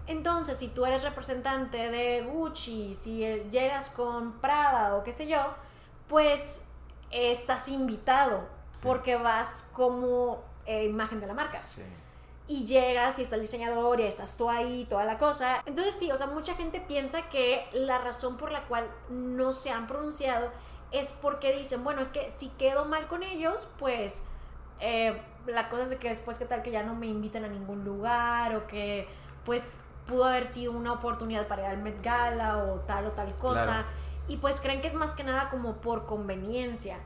Entonces, si tú eres representante de Gucci, si eh, llegas con Prada o qué sé yo, pues estás invitado Sí. porque vas como eh, imagen de la marca. Sí. Y llegas y está el diseñador y estás tú ahí, toda la cosa. Entonces sí, o sea, mucha gente piensa que la razón por la cual no se han pronunciado es porque dicen, bueno, es que si quedo mal con ellos, pues eh, la cosa es de que después qué tal que ya no me invitan a ningún lugar o que pues pudo haber sido una oportunidad para ir al Met Gala o tal o tal cosa. Claro. Y pues creen que es más que nada como por conveniencia.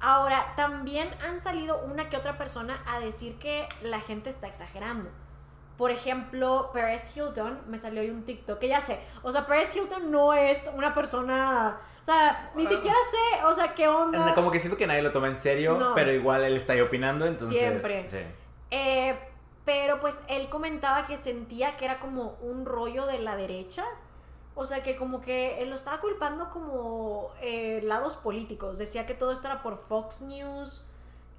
Ahora, también han salido una que otra persona a decir que la gente está exagerando. Por ejemplo, Paris Hilton, me salió hoy un TikTok, que ya sé, o sea, Paris Hilton no es una persona, o sea, ni siquiera sé, o sea, qué onda. Como que siento que nadie lo toma en serio, No. pero igual él está ahí opinando, entonces. Siempre. Sí. Eh, pero pues él comentaba que sentía que era como un rollo de la derecha. O sea que como que él lo estaba culpando como eh, lados políticos. Decía que todo esto era por Fox News.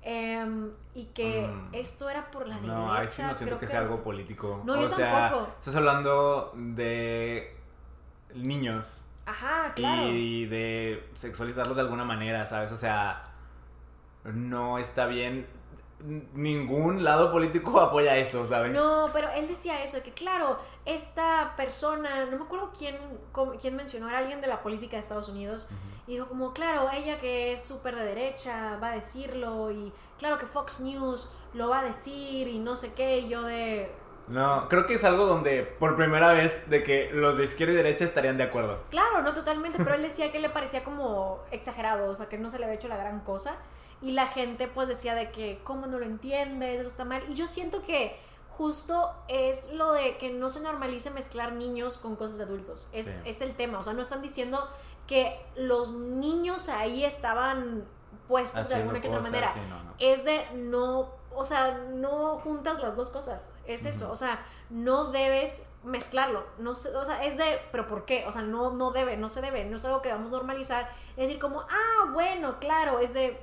em, y que Mm. esto era por la derecha. No, ahí sí no siento que que sea es- algo político. No, o yo sea, tampoco. estás hablando de niños Ajá, claro. y de sexualizarlos de alguna manera, ¿sabes? O sea, no está bien. Ningún lado político apoya eso, ¿sabes? No, pero él decía eso, de que claro, esta persona, no me acuerdo quién, quién mencionó, era alguien de la política de Estados Unidos, y dijo como, claro, ella que es súper de derecha va a decirlo, y claro que Fox News lo va a decir, y no sé qué, y yo de... No, creo que es algo donde por primera vez de que los de izquierda y derecha estarían de acuerdo. Claro, no totalmente, pero él decía que le parecía como exagerado, o sea, que no se le había hecho la gran cosa. Y la gente pues decía de que, ¿cómo no lo entiendes? Eso está mal. Y yo siento que justo es lo de que no se normalice mezclar niños con cosas de adultos. Es, Sí. es el tema, o sea, no están diciendo que los niños ahí estaban puestos de alguna que otra manera. no, no. Es de no, o sea, no juntas las dos cosas. Es eso, o sea, no debes mezclarlo. No sé, o sea, es de, pero ¿por qué? O sea, no, no debe, no se debe, no es algo que vamos a normalizar. Es decir, como, ah, bueno, claro, es de,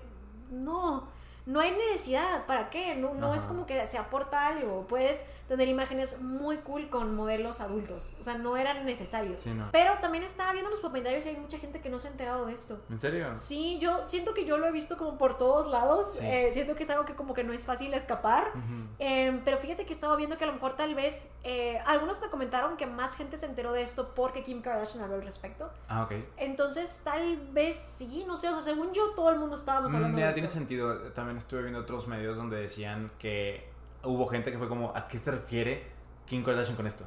no, no hay necesidad, ¿para qué? No, no es como que se aporta algo. Puedes tener imágenes muy cool con modelos adultos. O sea, no eran necesarios. Sí, no. Pero también estaba viendo los comentarios y hay mucha gente que no se ha enterado de esto. ¿En serio? Sí, yo siento que yo lo he visto como por todos lados. Sí. eh, siento que es algo que como que no es fácil escapar. Eh, pero fíjate que estaba viendo que a lo mejor tal vez eh, algunos me comentaron que más gente se enteró de esto porque Kim Kardashian habló al respecto. Ah, ok. Entonces tal vez sí, no sé, o sea, según yo todo el mundo estábamos hablando Mm, Mira, de tiene esto. sentido. También estuve viendo otros medios donde decían que hubo gente que fue como, ¿a qué se refiere Kim Kardashian con esto?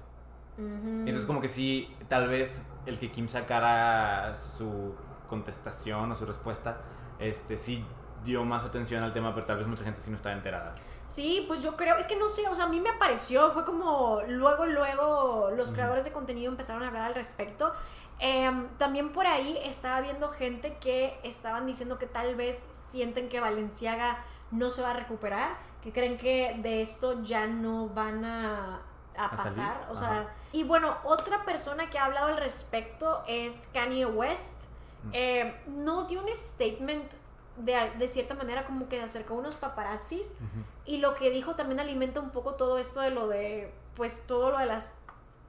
Ujú. Entonces como que sí, tal vez el que Kim sacara su contestación o su respuesta, este sí dio más atención al tema, pero tal vez mucha gente sí no estaba enterada. Sí, pues yo creo, es que no sé, o sea, a mí me apareció, fue como luego, luego los creadores de contenido empezaron a hablar al respecto. Em, también por ahí estaba viendo gente que estaban diciendo que tal vez sienten que Valenciaga no se va a recuperar, que creen que de esto ya no van a, a ¿A salir? pasar, o Ajá. sea, y bueno, otra persona que ha hablado al respecto es Kanye West. Mm. Eh, no dio un statement de, de cierta manera como que se acercó a unos paparazzis Ujú. y lo que dijo también alimenta un poco todo esto de lo de, pues todo lo de las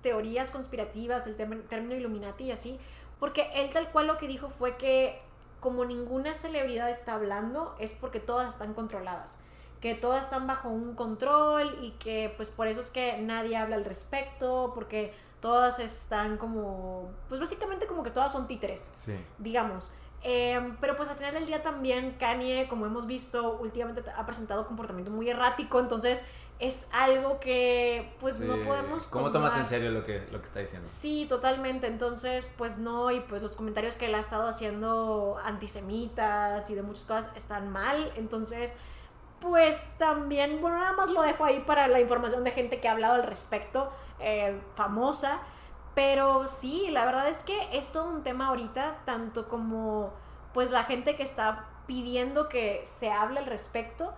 teorías conspirativas, el término Illuminati y así, porque él tal cual lo que dijo fue que como ninguna celebridad está hablando es porque todas están controladas, que todas están bajo un control y que pues por eso es que nadie habla al respecto, porque todas están como, pues básicamente como que todas son títeres Sí. digamos. Eh, pero pues al final del día también Kanye, como hemos visto, últimamente ha presentado comportamiento muy errático, entonces es algo que pues no podemos... ¿Cómo tomas en serio lo que, lo que está diciendo? Sí, totalmente. Entonces, pues no, y pues los comentarios que él ha estado haciendo antisemitas y de muchas cosas están mal. Entonces, pues también, bueno, nada más lo dejo ahí para la información de gente que ha hablado al respecto, eh, famosa. Pero sí, la verdad es que es todo un tema ahorita, tanto como pues la gente que está pidiendo que se hable al respecto,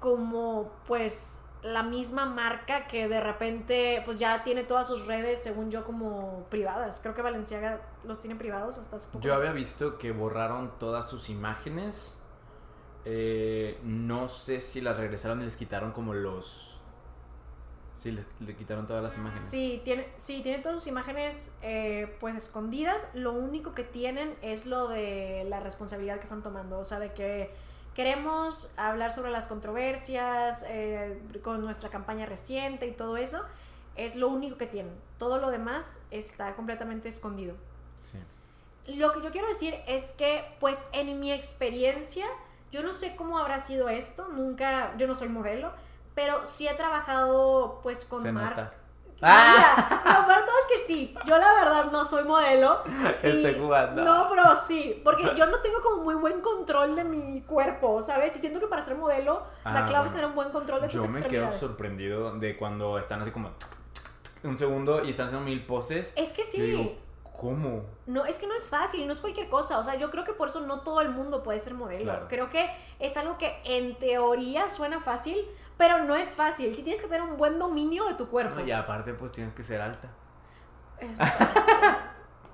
como pues la misma marca que de repente pues ya tiene todas sus redes, según yo, como privadas. Creo que Valenciaga los tiene privados hasta hace poco. Yo había visto que borraron todas sus imágenes. Eh, no sé si las regresaron y les quitaron como los... Sí, les, le quitaron todas las imágenes. Sí, tiene, sí, tiene todas sus imágenes eh, pues escondidas. Lo único que tienen es lo de la responsabilidad que están tomando. O sea, de que queremos hablar sobre las controversias eh, con nuestra campaña reciente y todo eso. Es lo único que tienen. Todo lo demás está completamente escondido. Sí. Lo que yo quiero decir es que, pues, en mi experiencia, yo no sé cómo habrá sido esto, nunca, yo no soy modelo, pero sí he trabajado, pues, con Se mar- nota. Mira, lo peor todo es que sí, yo la verdad no soy modelo. y- Estoy jugando. No, pero sí, porque yo no tengo como muy buen control de mi cuerpo, ¿sabes? Y siento que para ser modelo, la Ah, clave es bueno. tener un buen control de tus Yo me quedo extremidades. sorprendido de cuando están así como... Un segundo y están haciendo mil poses. Es que Yo sí. digo, ¿cómo? No, es que no es fácil, no es cualquier cosa. O sea, yo creo que por eso no todo el mundo puede ser modelo. Claro. Creo que es algo que en teoría suena fácil, pero no es fácil. Sí tienes que tener un buen dominio de tu cuerpo. No, y aparte pues tienes que ser alta. Es-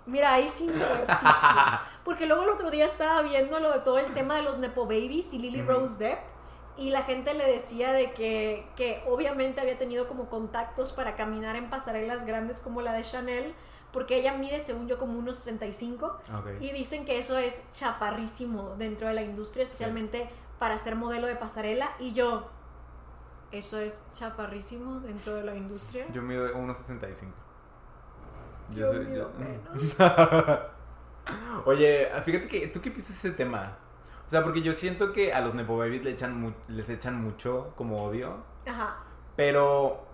Mira, ahí sí. Porque luego el otro día estaba viendo lo de todo el tema de los Nepo Babies y Lily. Rose Depp. y la gente le decía de que, que obviamente había tenido como contactos para caminar en pasarelas grandes como la de Chanel, porque ella mide, según yo, como unos 65. Ok. Y dicen que eso es chaparrísimo dentro de la industria, especialmente para ser modelo de pasarela. Y yo, ¿eso es chaparrísimo dentro de la industria? Yo mido 1.65. Yo sé- mido menos. Oye, fíjate que tú qué piensas de ese tema. O sea, porque yo siento que a los Nepo Babies le echan mu- les echan mucho como odio. Ajá. Pero,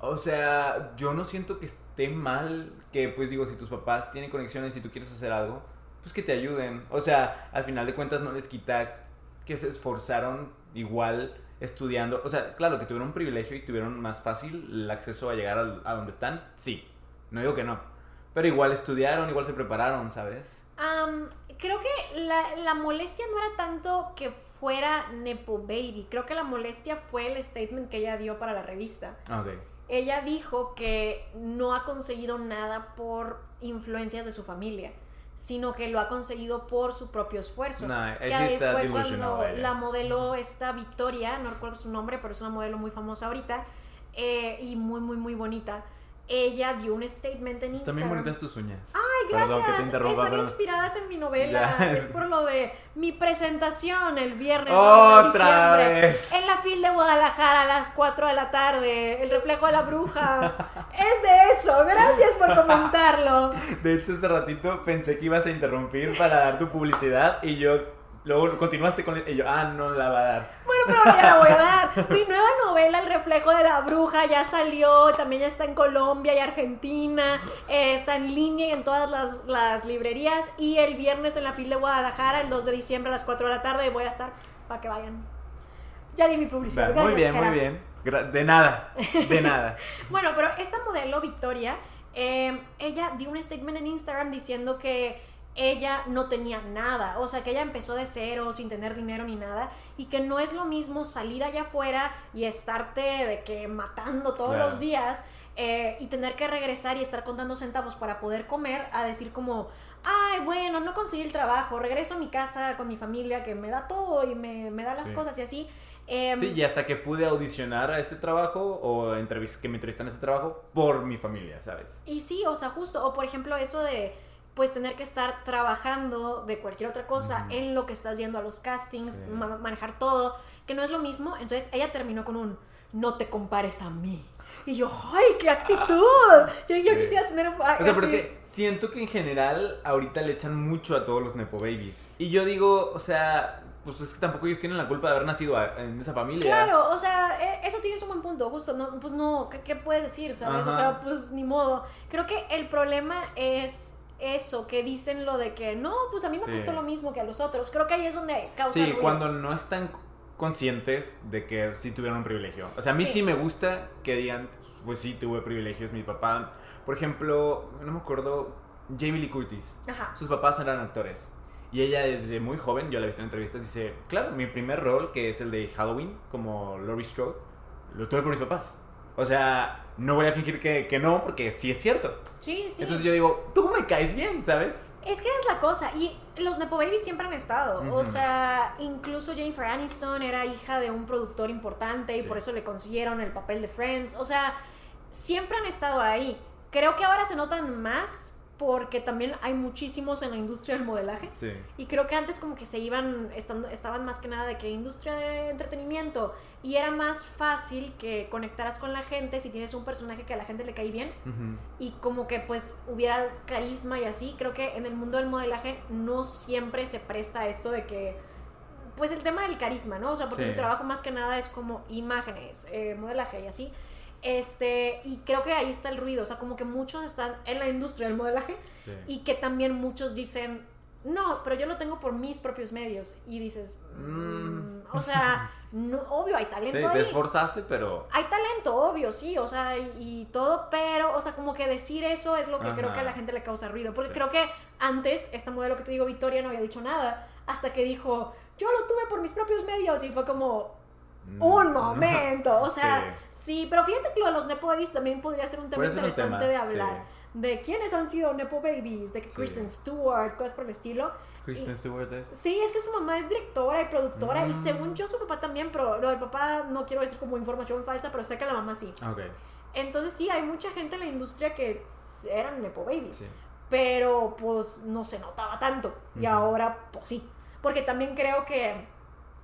o sea, yo no siento que esté mal que, pues digo, si tus papás tienen conexiones y tú quieres hacer algo, pues que te ayuden. O sea, al final de cuentas no les quita que se esforzaron igual estudiando. O sea, claro, que tuvieron un privilegio y tuvieron más fácil el acceso a llegar a, donde están. Sí, no digo que no. Pero igual estudiaron, igual se prepararon, ¿sabes? Am, creo que la, la molestia no era tanto que fuera Nepo Baby. Creo que la molestia fue el statement que ella dio para la revista. Ah, Ok. Ella dijo que no ha conseguido nada por influencias de su familia, sino que lo ha conseguido por su propio esfuerzo. Ahí que ahí fue cuando ella. la modelo esta Victoria, no recuerdo su nombre, pero es una modelo muy famosa ahorita eh, y muy, muy, muy bonita. Ella dio un statement en Están bien Instagram. bonitas tus uñas. Ay, gracias. Perdón que te interrumpa, Están pero... inspiradas en mi novela. Ya. Es por lo de mi presentación el viernes 11 de ¡Otra diciembre. vez! En la FIL de Guadalajara a las 4 de la tarde. El reflejo de la bruja. es de eso. Gracias por comentarlo. De hecho, hace ratito pensé que ibas a interrumpir para dar tu publicidad y yo luego continuaste con yo, ah, no la va a dar. Bueno, pero ahora ya la voy a dar. Mi nueva novela, El reflejo de la bruja, ya salió. También ya está en Colombia y Argentina. eh, está en línea y en todas las, las librerías. Y el viernes en la FIL de Guadalajara, el 2 de diciembre a las 4 de la tarde. Voy a estar para que vayan. Ya di mi publicidad. Muy bien, muy bien. De nada, de nada. Bueno, pero esta modelo, Victoria, eh, ella dio un statement en Instagram diciendo que ella no tenía nada, o sea, que ella empezó de cero, sin tener dinero ni nada, y que no es lo mismo salir allá afuera y estarte de que matando todos Claro. los días eh, y tener que regresar y estar contando centavos para poder comer, a decir como, ay, bueno, no conseguí el trabajo, regreso a mi casa con mi familia que me da todo y me, me da las Sí. cosas y así. Em, Sí, y hasta que pude audicionar a este trabajo o que me entrevistan a este trabajo por mi familia, ¿sabes? Y sí, o sea, justo, o por ejemplo eso de pues tener que estar trabajando de cualquier otra cosa en lo que estás yendo a los castings, Sí. ma- manejar todo, que no es lo mismo. Entonces ella terminó con un no te compares a mí. Y yo, ¡ay, qué actitud! Yo, yo Sí. quisiera tener... O sea, así- porque siento que en general ahorita le echan mucho a todos los Nepo Babies. Y yo digo, o sea, pues es que tampoco ellos tienen la culpa de haber nacido en esa familia. Claro, o sea, eh, eso tienes un buen punto, justo, no, pues no, ¿qué, qué puedes decir, sabes? O sea, pues ni modo. Creo que el problema es eso, que dicen lo de que no, pues a mí me Sí. costó lo mismo que a los otros. Creo que ahí es donde causa Sí, ruido. cuando no están conscientes de que sí tuvieron un privilegio. O sea, a mí sí, Sí. me gusta que digan, pues sí, tuve privilegios, mi papá. Por ejemplo, no me acuerdo, Jamie Lee Curtis. Ajá. Sus papás eran actores. Y ella desde muy joven, yo la he visto en entrevistas, dice, claro, mi primer rol, que es el de Halloween, como Laurie Strode, lo tuve por mis papás. O sea, no voy a fingir que, que no, porque sí es cierto. Sí, sí. Entonces yo digo, tú me caes bien, ¿sabes? Es que es la cosa. Y los Nepo Babies siempre han estado. O sea, incluso Jennifer Aniston era hija de un productor importante y Sí. por eso le consiguieron el papel de Friends. O sea, siempre han estado ahí. Creo que ahora se notan más porque también hay muchísimos en la industria del modelaje. Sí. Y creo que antes como que se iban, estando, estaban más que nada de que industria de entretenimiento. Y era más fácil que conectaras con la gente si tienes un personaje que a la gente le cae bien y como que pues hubiera carisma y así. Creo que en el mundo del modelaje no siempre se presta esto de que, pues el tema del carisma, ¿no? O sea, porque Sí. mi trabajo más que nada es como imágenes, eh, modelaje y así. Este, y creo que ahí está el ruido, o sea, como que muchos están en la industria del modelaje Sí. y que también muchos dicen, no, pero yo lo tengo por mis propios medios. Y dices, Mm. "Mm, o sea, no, obvio, hay talento Sí, ahí. te esforzaste, pero... Hay talento, obvio, sí, o sea, y, y todo, pero, o sea, como que decir eso es lo que creo que a la gente le causa ruido. Porque Sí. creo que antes, esta modelo que te digo, Victoria, no había dicho nada, hasta que dijo, yo lo tuve por mis propios medios, y fue como, Mm, un no. momento. O sea, sí. pero fíjate que lo de los Nepo Babies también podría ser un tema un interesante tema, de hablar. sí. De quiénes han sido Nepo Babies, de que Sí. Kristen Stewart, cosas por el estilo. Kristen Stewart es. Sí, es que su mamá es directora y productora, y Mm. según yo, su papá también, pero lo del papá no quiero decir como información falsa, pero sé que la mamá sí. Ok, Entonces, sí, hay mucha gente en la industria que eran Nepo Babies sí. pero pues no se notaba tanto. Y ahora, pues sí. Porque también creo que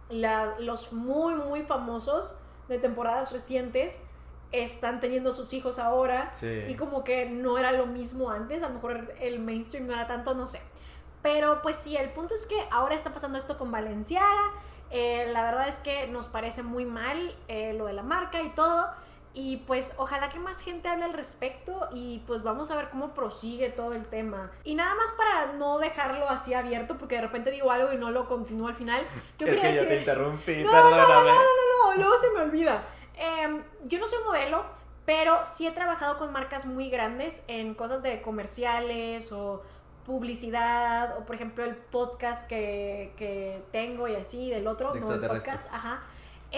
la- los muy, muy famosos de temporadas recientes están teniendo sus hijos ahora. Sí. Y como que no era lo mismo antes. A lo mejor el mainstream no era tanto, no sé. Pero pues sí, el punto es que ahora está pasando esto con Valenciaga. Eh, la verdad es que nos parece muy mal eh, lo de la marca y todo. Y pues ojalá que más gente hable al respecto y pues vamos a ver cómo prosigue todo el tema. Y nada más para no dejarlo así abierto, porque de repente digo algo y no lo continúo al final. Yo es quería que yo decir... te interrumpí, No, no, no, perdóname. no, no, luego se me olvida. Em, yo no soy modelo, pero sí he trabajado con marcas muy grandes en cosas de comerciales o publicidad, o por ejemplo el podcast que, que tengo y así, del otro, no el podcast, ajá.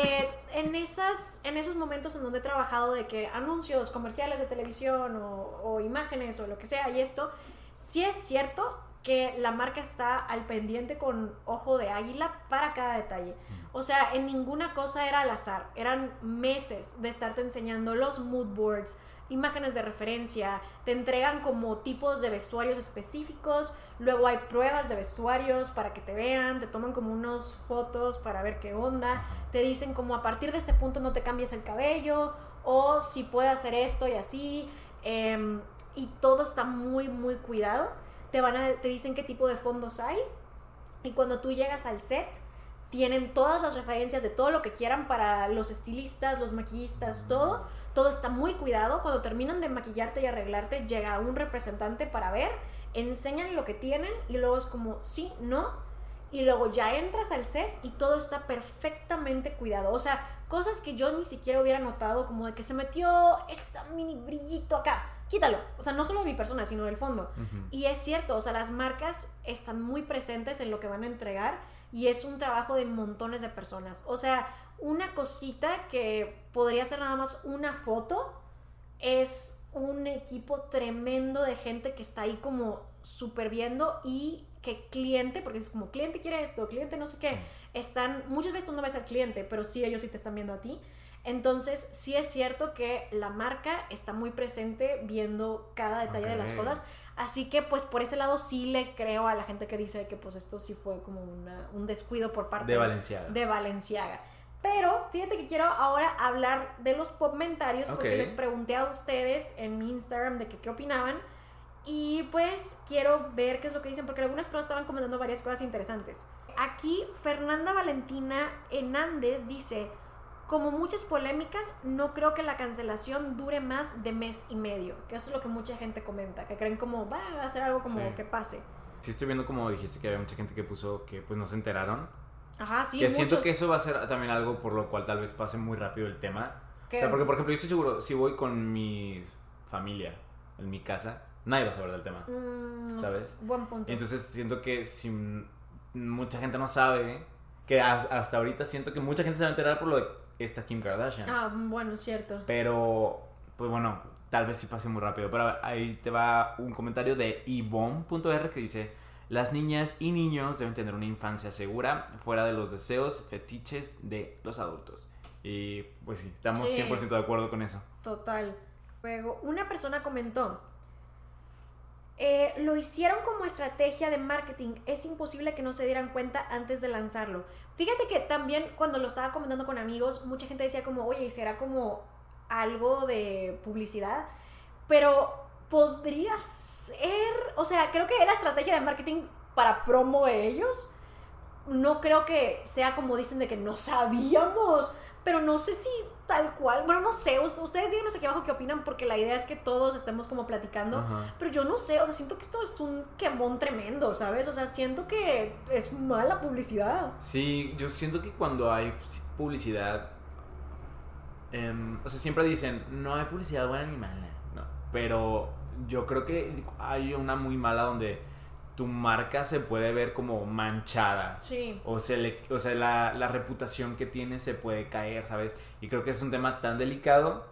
Eh, en, esas, en esos momentos en donde he trabajado de que anuncios comerciales de televisión o, o imágenes o lo que sea y esto, sí es cierto que la marca está al pendiente con ojo de águila para cada detalle. O sea, en ninguna cosa era al azar. Eran meses de estarte enseñando los mood boards, imágenes de referencia, te entregan como tipos de vestuarios específicos, luego hay pruebas de vestuarios para que te vean, te toman como unos fotos para ver qué onda, te dicen como a partir de este punto no te cambies el cabello o si puede hacer esto y así, em, y todo está muy, muy cuidado. Te, van a, te dicen qué tipo de fondos hay y cuando tú llegas al set, tienen todas las referencias de todo lo que quieran para los estilistas, los maquillistas, todo. Todo está muy cuidado. Cuando terminan de maquillarte y arreglarte, llega un representante para ver, enseñan lo que tienen y luego es como sí, no. Y luego ya entras al set y todo está perfectamente cuidado. O sea, cosas que yo ni siquiera hubiera notado, como de que se metió esta mini brillito acá. Quítalo. O sea, no solo de mi persona, sino del fondo. Y es cierto, o sea, las marcas están muy presentes en lo que van a entregar y es un trabajo de montones de personas. O sea, una cosita que podría ser nada más una foto es un equipo tremendo de gente que está ahí como súper viendo y que cliente, porque es como cliente quiere esto, cliente no sé qué, Sí. están, muchas veces tú no ves al cliente, pero sí ellos sí te están viendo a ti. Entonces, sí es cierto que la marca está muy presente viendo cada detalle de las cosas. Así que, pues, por ese lado sí le creo a la gente que dice que, pues, esto sí fue como una- un descuido por parte De Valenciaga. de Valenciaga. Pero fíjate que quiero ahora hablar de los popmentarios porque Ok. les pregunté a ustedes en mi Instagram de que qué opinaban. Y pues quiero ver qué es lo que dicen porque algunas personas estaban comentando varias cosas interesantes. Aquí Fernanda Valentina Hernández dice, como muchas polémicas, no creo que la cancelación dure más de mes y medio. Que eso es lo que mucha gente comenta, que creen como va a hacer algo como Sí. que pase. Sí estoy viendo como dijiste que había mucha gente que puso que pues no se enteraron. Ajá, sí. que siento que eso va a ser también algo por lo cual tal vez pase muy rápido el tema. O sea, porque por ejemplo yo estoy seguro, si voy con mi familia en mi casa, nadie va a saber del tema. Mm, ¿sabes? Buen punto. Entonces siento que si mucha gente no sabe, que has- hasta ahorita siento que mucha gente se va a enterar por lo de esta Kim Kardashian. Ah, bueno, es cierto. Pero, pues bueno, tal vez sí pase muy rápido. Pero ahí te va un comentario de Ivonne.r que dice: Las niñas y niños deben tener una infancia segura, fuera de los deseos, fetiches de los adultos. Y pues sí, estamos Sí. 100% de acuerdo con eso. Total. Luego, una persona comentó, eh, lo hicieron como estrategia de marketing, es imposible que no se dieran cuenta antes de lanzarlo. Fíjate que también cuando lo estaba comentando con amigos, mucha gente decía como, oye, ¿y será como algo de publicidad? Pero podría ser, o sea, creo que era estrategia de marketing para promo de ellos. No creo que sea como dicen de que no sabíamos, pero no sé si tal cual. Bueno, no sé, us- ustedes díganos aquí abajo qué opinan porque la idea es que todos estemos como platicando. Ajá. Pero yo no sé, o sea, siento que esto es un quemón tremendo, ¿sabes? O sea, siento que es mala publicidad. Sí, yo siento que cuando hay publicidad, em, o sea, siempre dicen, no hay publicidad buena ni mala, ¿no? Pero yo creo que hay una muy mala donde tu marca se puede ver como manchada. Sí. O, se le, o sea, la, la reputación que tiene se puede caer, ¿sabes? Y creo que es un tema tan delicado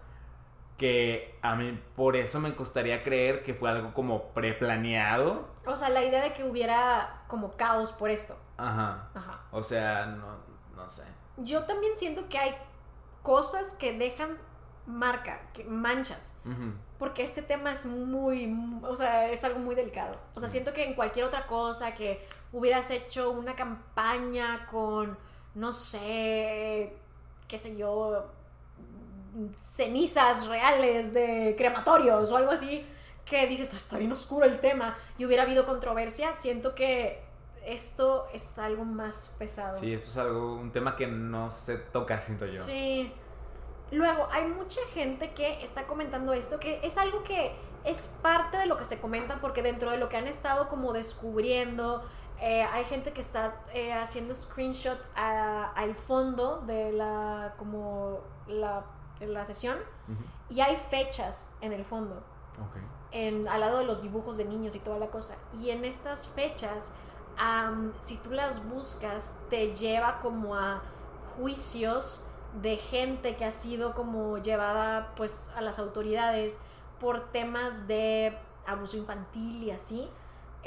que a mí por eso me costaría creer que fue algo como preplaneado. O sea, la idea de que hubiera como caos por esto. Ajá. Ajá. O sea, no, no sé. Yo también siento que hay cosas que dejan marca, que manchas. Ujú. Porque este tema es muy, o sea, es algo muy delicado. O sea, siento que en cualquier otra cosa que hubieras hecho una campaña con, no sé, qué sé yo, cenizas reales de crematorios o algo así, que dices, "Ah, está bien oscuro el tema y hubiera habido controversia, siento que esto es algo más pesado. Sí, esto es algo, un tema que no se toca, siento yo. Sí. Luego, hay mucha gente que está comentando esto, que es algo que es parte de lo que se comenta, porque dentro de lo que han estado como descubriendo, eh, hay gente que está eh, haciendo screenshot al fondo de la, como la, de la sesión, y hay fechas en el fondo Ok. en, al lado de los dibujos de niños y toda la cosa. Y en estas fechas, am, si tú las buscas, te lleva como a juicios de gente que ha sido como llevada pues a las autoridades por temas de abuso infantil y así.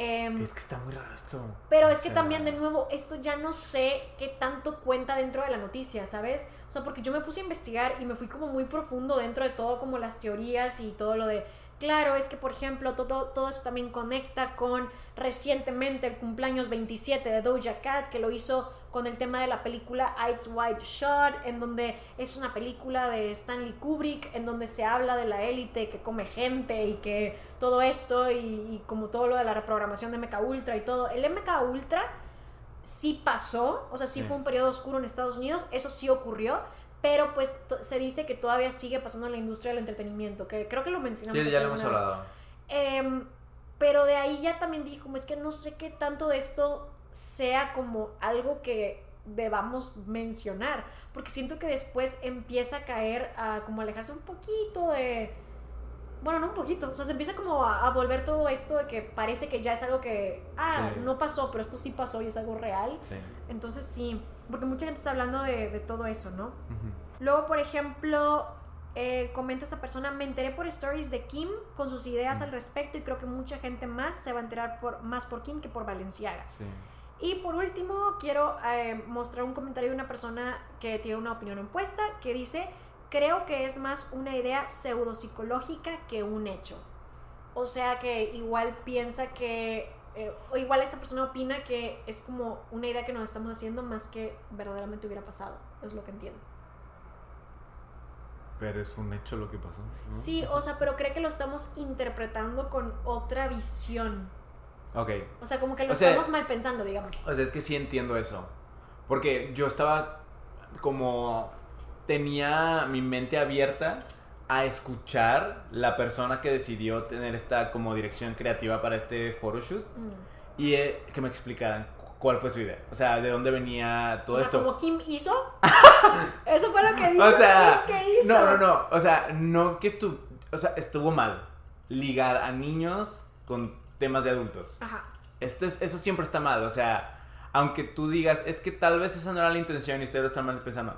Em, Es que está muy raro esto. pero es que sea, también, de nuevo, esto ya no sé qué tanto cuenta dentro de la noticia, ¿sabes? O sea, porque yo me puse a investigar y me fui como muy profundo dentro de todo, como las teorías y todo lo de... Claro, es que, por ejemplo, todo, todo eso también conecta con recientemente el cumpleaños 27 de Doja Cat, que lo hizo con el tema de la película Eyes Wide Shut, en donde es una película de Stanley Kubrick, en donde se habla de la élite que come gente y que todo esto y, y como todo lo de la reprogramación de MK Ultra y todo. El MK Ultra sí pasó, o sea, sí, Sí. fue un periodo oscuro en Estados Unidos, eso sí ocurrió, pero pues se dice que todavía sigue pasando en la industria del entretenimiento, que creo que lo mencionamos. Sí, ya lo hemos hablado. Em, pero de ahí ya también dije, como es que no sé qué tanto de esto sea como algo que debamos mencionar, porque siento que después empieza a caer a como alejarse un poquito de... Bueno, no un poquito, o sea, se empieza como a, a volver todo esto de que parece que ya es algo que, ah, Sí. no pasó, pero esto sí pasó y es algo real. Sí. Entonces sí, porque mucha gente está hablando de, de todo eso, ¿no? Luego, por ejemplo, eh, comenta esta persona, me enteré por stories de Kim con sus ideas al respecto y creo que mucha gente más se va a enterar por, más por Kim que por Valenciaga. Sí. Y por último, quiero eh, mostrar un comentario de una persona que tiene una opinión opuesta, que dice, creo que es más una idea pseudopsicológica que un hecho. O sea que igual piensa que, eh, o igual esta persona opina que es como una idea que nos estamos haciendo más que verdaderamente hubiera pasado. Es lo que entiendo. Pero es un hecho lo que pasó. ¿no? Sí, o sea, pero cree que lo estamos interpretando con otra visión. Ok. O sea, como que lo O sea- estamos mal pensando, digamos. O sea, es que sí entiendo eso. Porque yo estaba como... Tenía mi mente abierta a escuchar la persona que decidió tener esta como dirección creativa para este photoshoot Mm. y eh, que me explicaran cu- cuál fue su idea. O sea, de dónde venía todo o sea, esto. como Kim hizo. Eso fue lo que dijo. O sea, Kim que hizo. no, no, no. O sea, no que estuvo... O sea, estuvo mal ligar a niños con temas de adultos. Ajá. Esto es- eso siempre está mal, o sea, aunque tú digas, es que tal vez esa no era la intención y ustedes lo están mal pensando,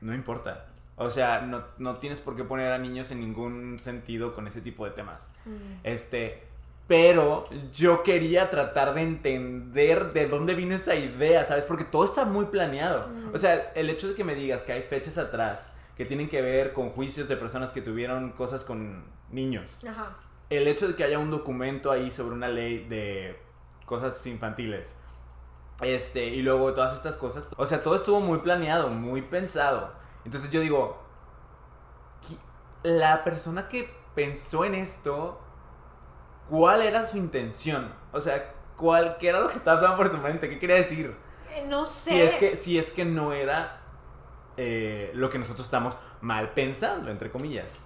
no importa. O sea, no, no tienes por qué poner a niños en ningún sentido con ese tipo de temas. Mm. Este, pero yo quería tratar de entender de dónde vino esa idea, ¿sabes? Porque todo está muy planeado. Mm. O sea, el hecho de que me digas que hay fechas atrás que tienen que ver con juicios de personas que tuvieron cosas con niños Ajá. El hecho de que haya un documento ahí sobre una ley de cosas infantiles. Este, y luego todas estas cosas. O sea, todo estuvo muy planeado, muy pensado. Entonces yo digo, la persona que pensó en esto, ¿cuál era su intención? O sea, ¿cuál, ¿qué era lo que estaba pasando por su mente? ¿Qué quería decir? Eh, no sé. Si es que, si es que no era eh, lo que nosotros estamos mal pensando, entre comillas.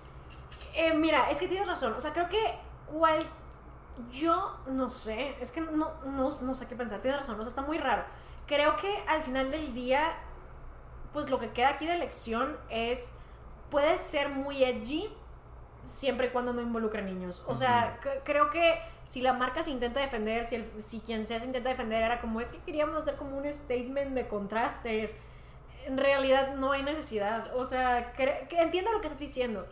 Eh, mira, es que tienes razón. O sea, creo que cual. Yo no sé. Es que no, no, no sé qué pensar. Tienes razón. O sea, está muy raro. Creo que al final del día, pues lo que queda aquí de lección es. Puede ser muy edgy siempre y cuando no involucre niños. O sea, creo que si la marca se intenta defender, si, si quien sea se intenta defender, era como es que queríamos hacer como un statement de contrastes. En realidad no hay necesidad. O sea, que, entienda lo que estás diciendo.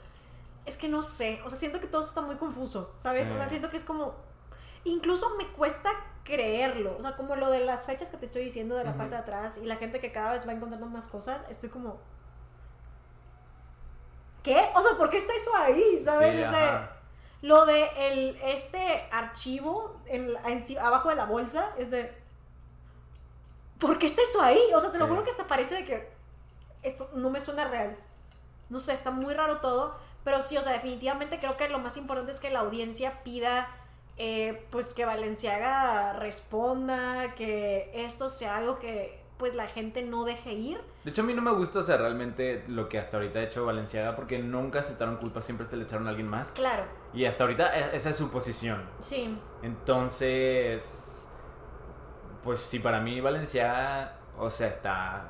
Es que no sé. O sea, siento que todo está muy confuso, ¿sabes? O sea, siento que es como. Incluso me cuesta creerlo. O sea, como lo de las fechas que te estoy diciendo de la parte de atrás y la gente que cada vez va encontrando más cosas, estoy como ¿qué? O sea, ¿por qué está eso ahí? ¿Sabes? lo de el, este archivo en, abajo de la bolsa es de... ¿Por qué está eso ahí? O sea, te lo juro que hasta parece de que esto no me suena real. No sé, está muy raro todo. Pero sí, o sea, definitivamente creo que lo más importante es que la audiencia pida, eh, pues que Valenciaga responda, que esto sea algo que pues la gente no deje ir. De hecho, a mí no me gusta, o sea, realmente lo que hasta ahorita ha hecho Valenciaga, porque nunca aceptaron culpa, siempre se le echaron a alguien más. Claro. Y hasta ahorita e, esa es su posición. Sí. Entonces, pues sí, para mí Valenciaga, o sea, está,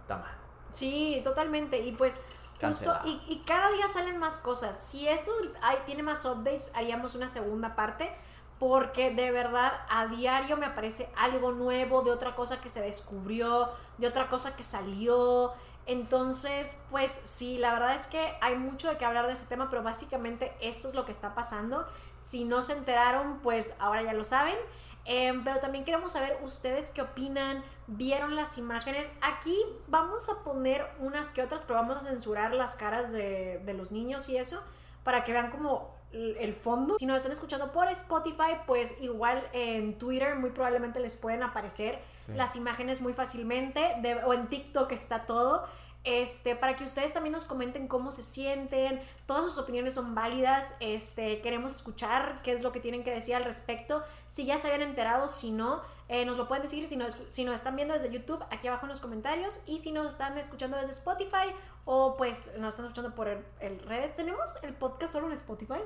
está mal. Sí, totalmente. Y pues Justo, y, y, cada día salen más cosas. Si esto hay, tiene más updates, haríamos una segunda parte porque de verdad a diario me aparece algo nuevo, de otra cosa que se descubrió, de otra cosa que salió. Entonces, pues sí, la verdad es que hay mucho de qué hablar de ese tema, pero básicamente esto es lo que está pasando. Si no se enteraron, pues ahora ya lo saben. Em, pero también queremos saber ustedes qué opinan, vieron las imágenes. Aquí vamos a poner unas que otras, pero vamos a censurar las caras de, de los niños y eso, para que vean como el fondo. Si nos están escuchando por Spotify, pues igual en Twitter muy probablemente les pueden aparecer las imágenes muy fácilmente, o en TikTok está todo. Este, para que ustedes también nos comenten cómo se sienten, todas sus opiniones son válidas, este, queremos escuchar qué es lo que tienen que decir al respecto, si ya se habían enterado, si no, eh, nos lo pueden decir, si nos, si están viendo desde YouTube, aquí abajo en los comentarios, y si nos están escuchando desde Spotify, o pues nos están escuchando por el, redes, ¿tenemos el podcast solo en Spotify?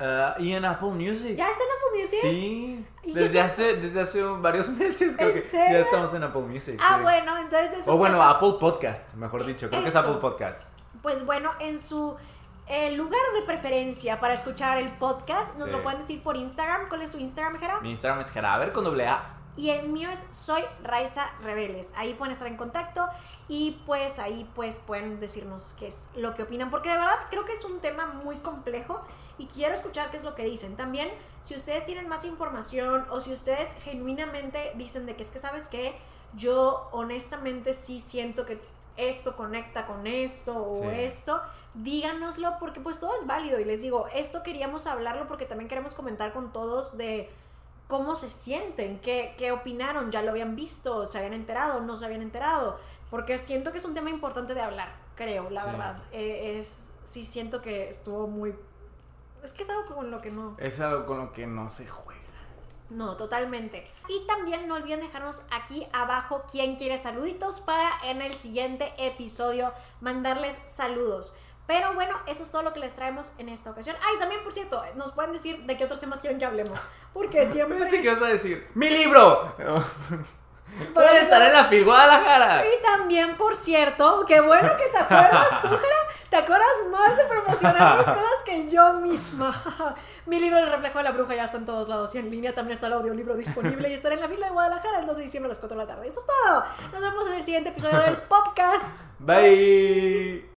Uh, y en Apple Music. ¿Ya está en Apple Music? Sí. Desde hace, desde hace varios meses creo que ya estamos en Apple Music. Ah, bueno, entonces O bueno, Apple Podcast, mejor dicho. Creo que es Apple Podcast. Pues bueno, en su el lugar de preferencia para escuchar el podcast, nos lo pueden decir por Instagram. ¿Cuál es su Instagram, Jera? Mi Instagram es Jera, a ver con doble A. Y el mío es Soy Raiza Rebeles. Ahí pueden estar en contacto y pues ahí pues pueden decirnos qué es lo que opinan. Porque de verdad creo que es un tema muy complejo y quiero escuchar qué es lo que dicen. También, si ustedes tienen más información o si ustedes genuinamente dicen de que es que, ¿sabes qué? Yo honestamente sí siento que esto conecta con esto o esto, díganoslo porque pues todo es válido y les digo, esto queríamos hablarlo porque también queremos comentar con todos de cómo se sienten, qué, qué opinaron, ya lo habían visto, se habían enterado, no se habían enterado, porque siento que es un tema importante de hablar, creo, la verdad. Eh, es, sí siento que estuvo muy es que es algo con lo que no. Es algo con lo que no se juega. No, totalmente. Y también no olviden dejarnos aquí abajo quién quiere saluditos para en el siguiente episodio mandarles saludos. Pero bueno, eso es todo lo que les traemos en esta ocasión. Ay, también, por cierto, nos pueden decir de qué otros temas quieren que hablemos. Porque siempre. Pensé que vas a decir: ¡Mi libro! Puede estar en la FIL Guadalajara. Y también, por cierto, qué bueno que te acuerdas tú, Jera. Te acuerdas más de promocionar mis cosas que yo misma. Mi libro El reflejo de la bruja ya está en todos lados y en línea también está el audiolibro disponible y estará en la fila de Guadalajara el 2 de diciembre a las 4 de la tarde. Eso es todo. Nos vemos en el siguiente episodio del podcast. Bye.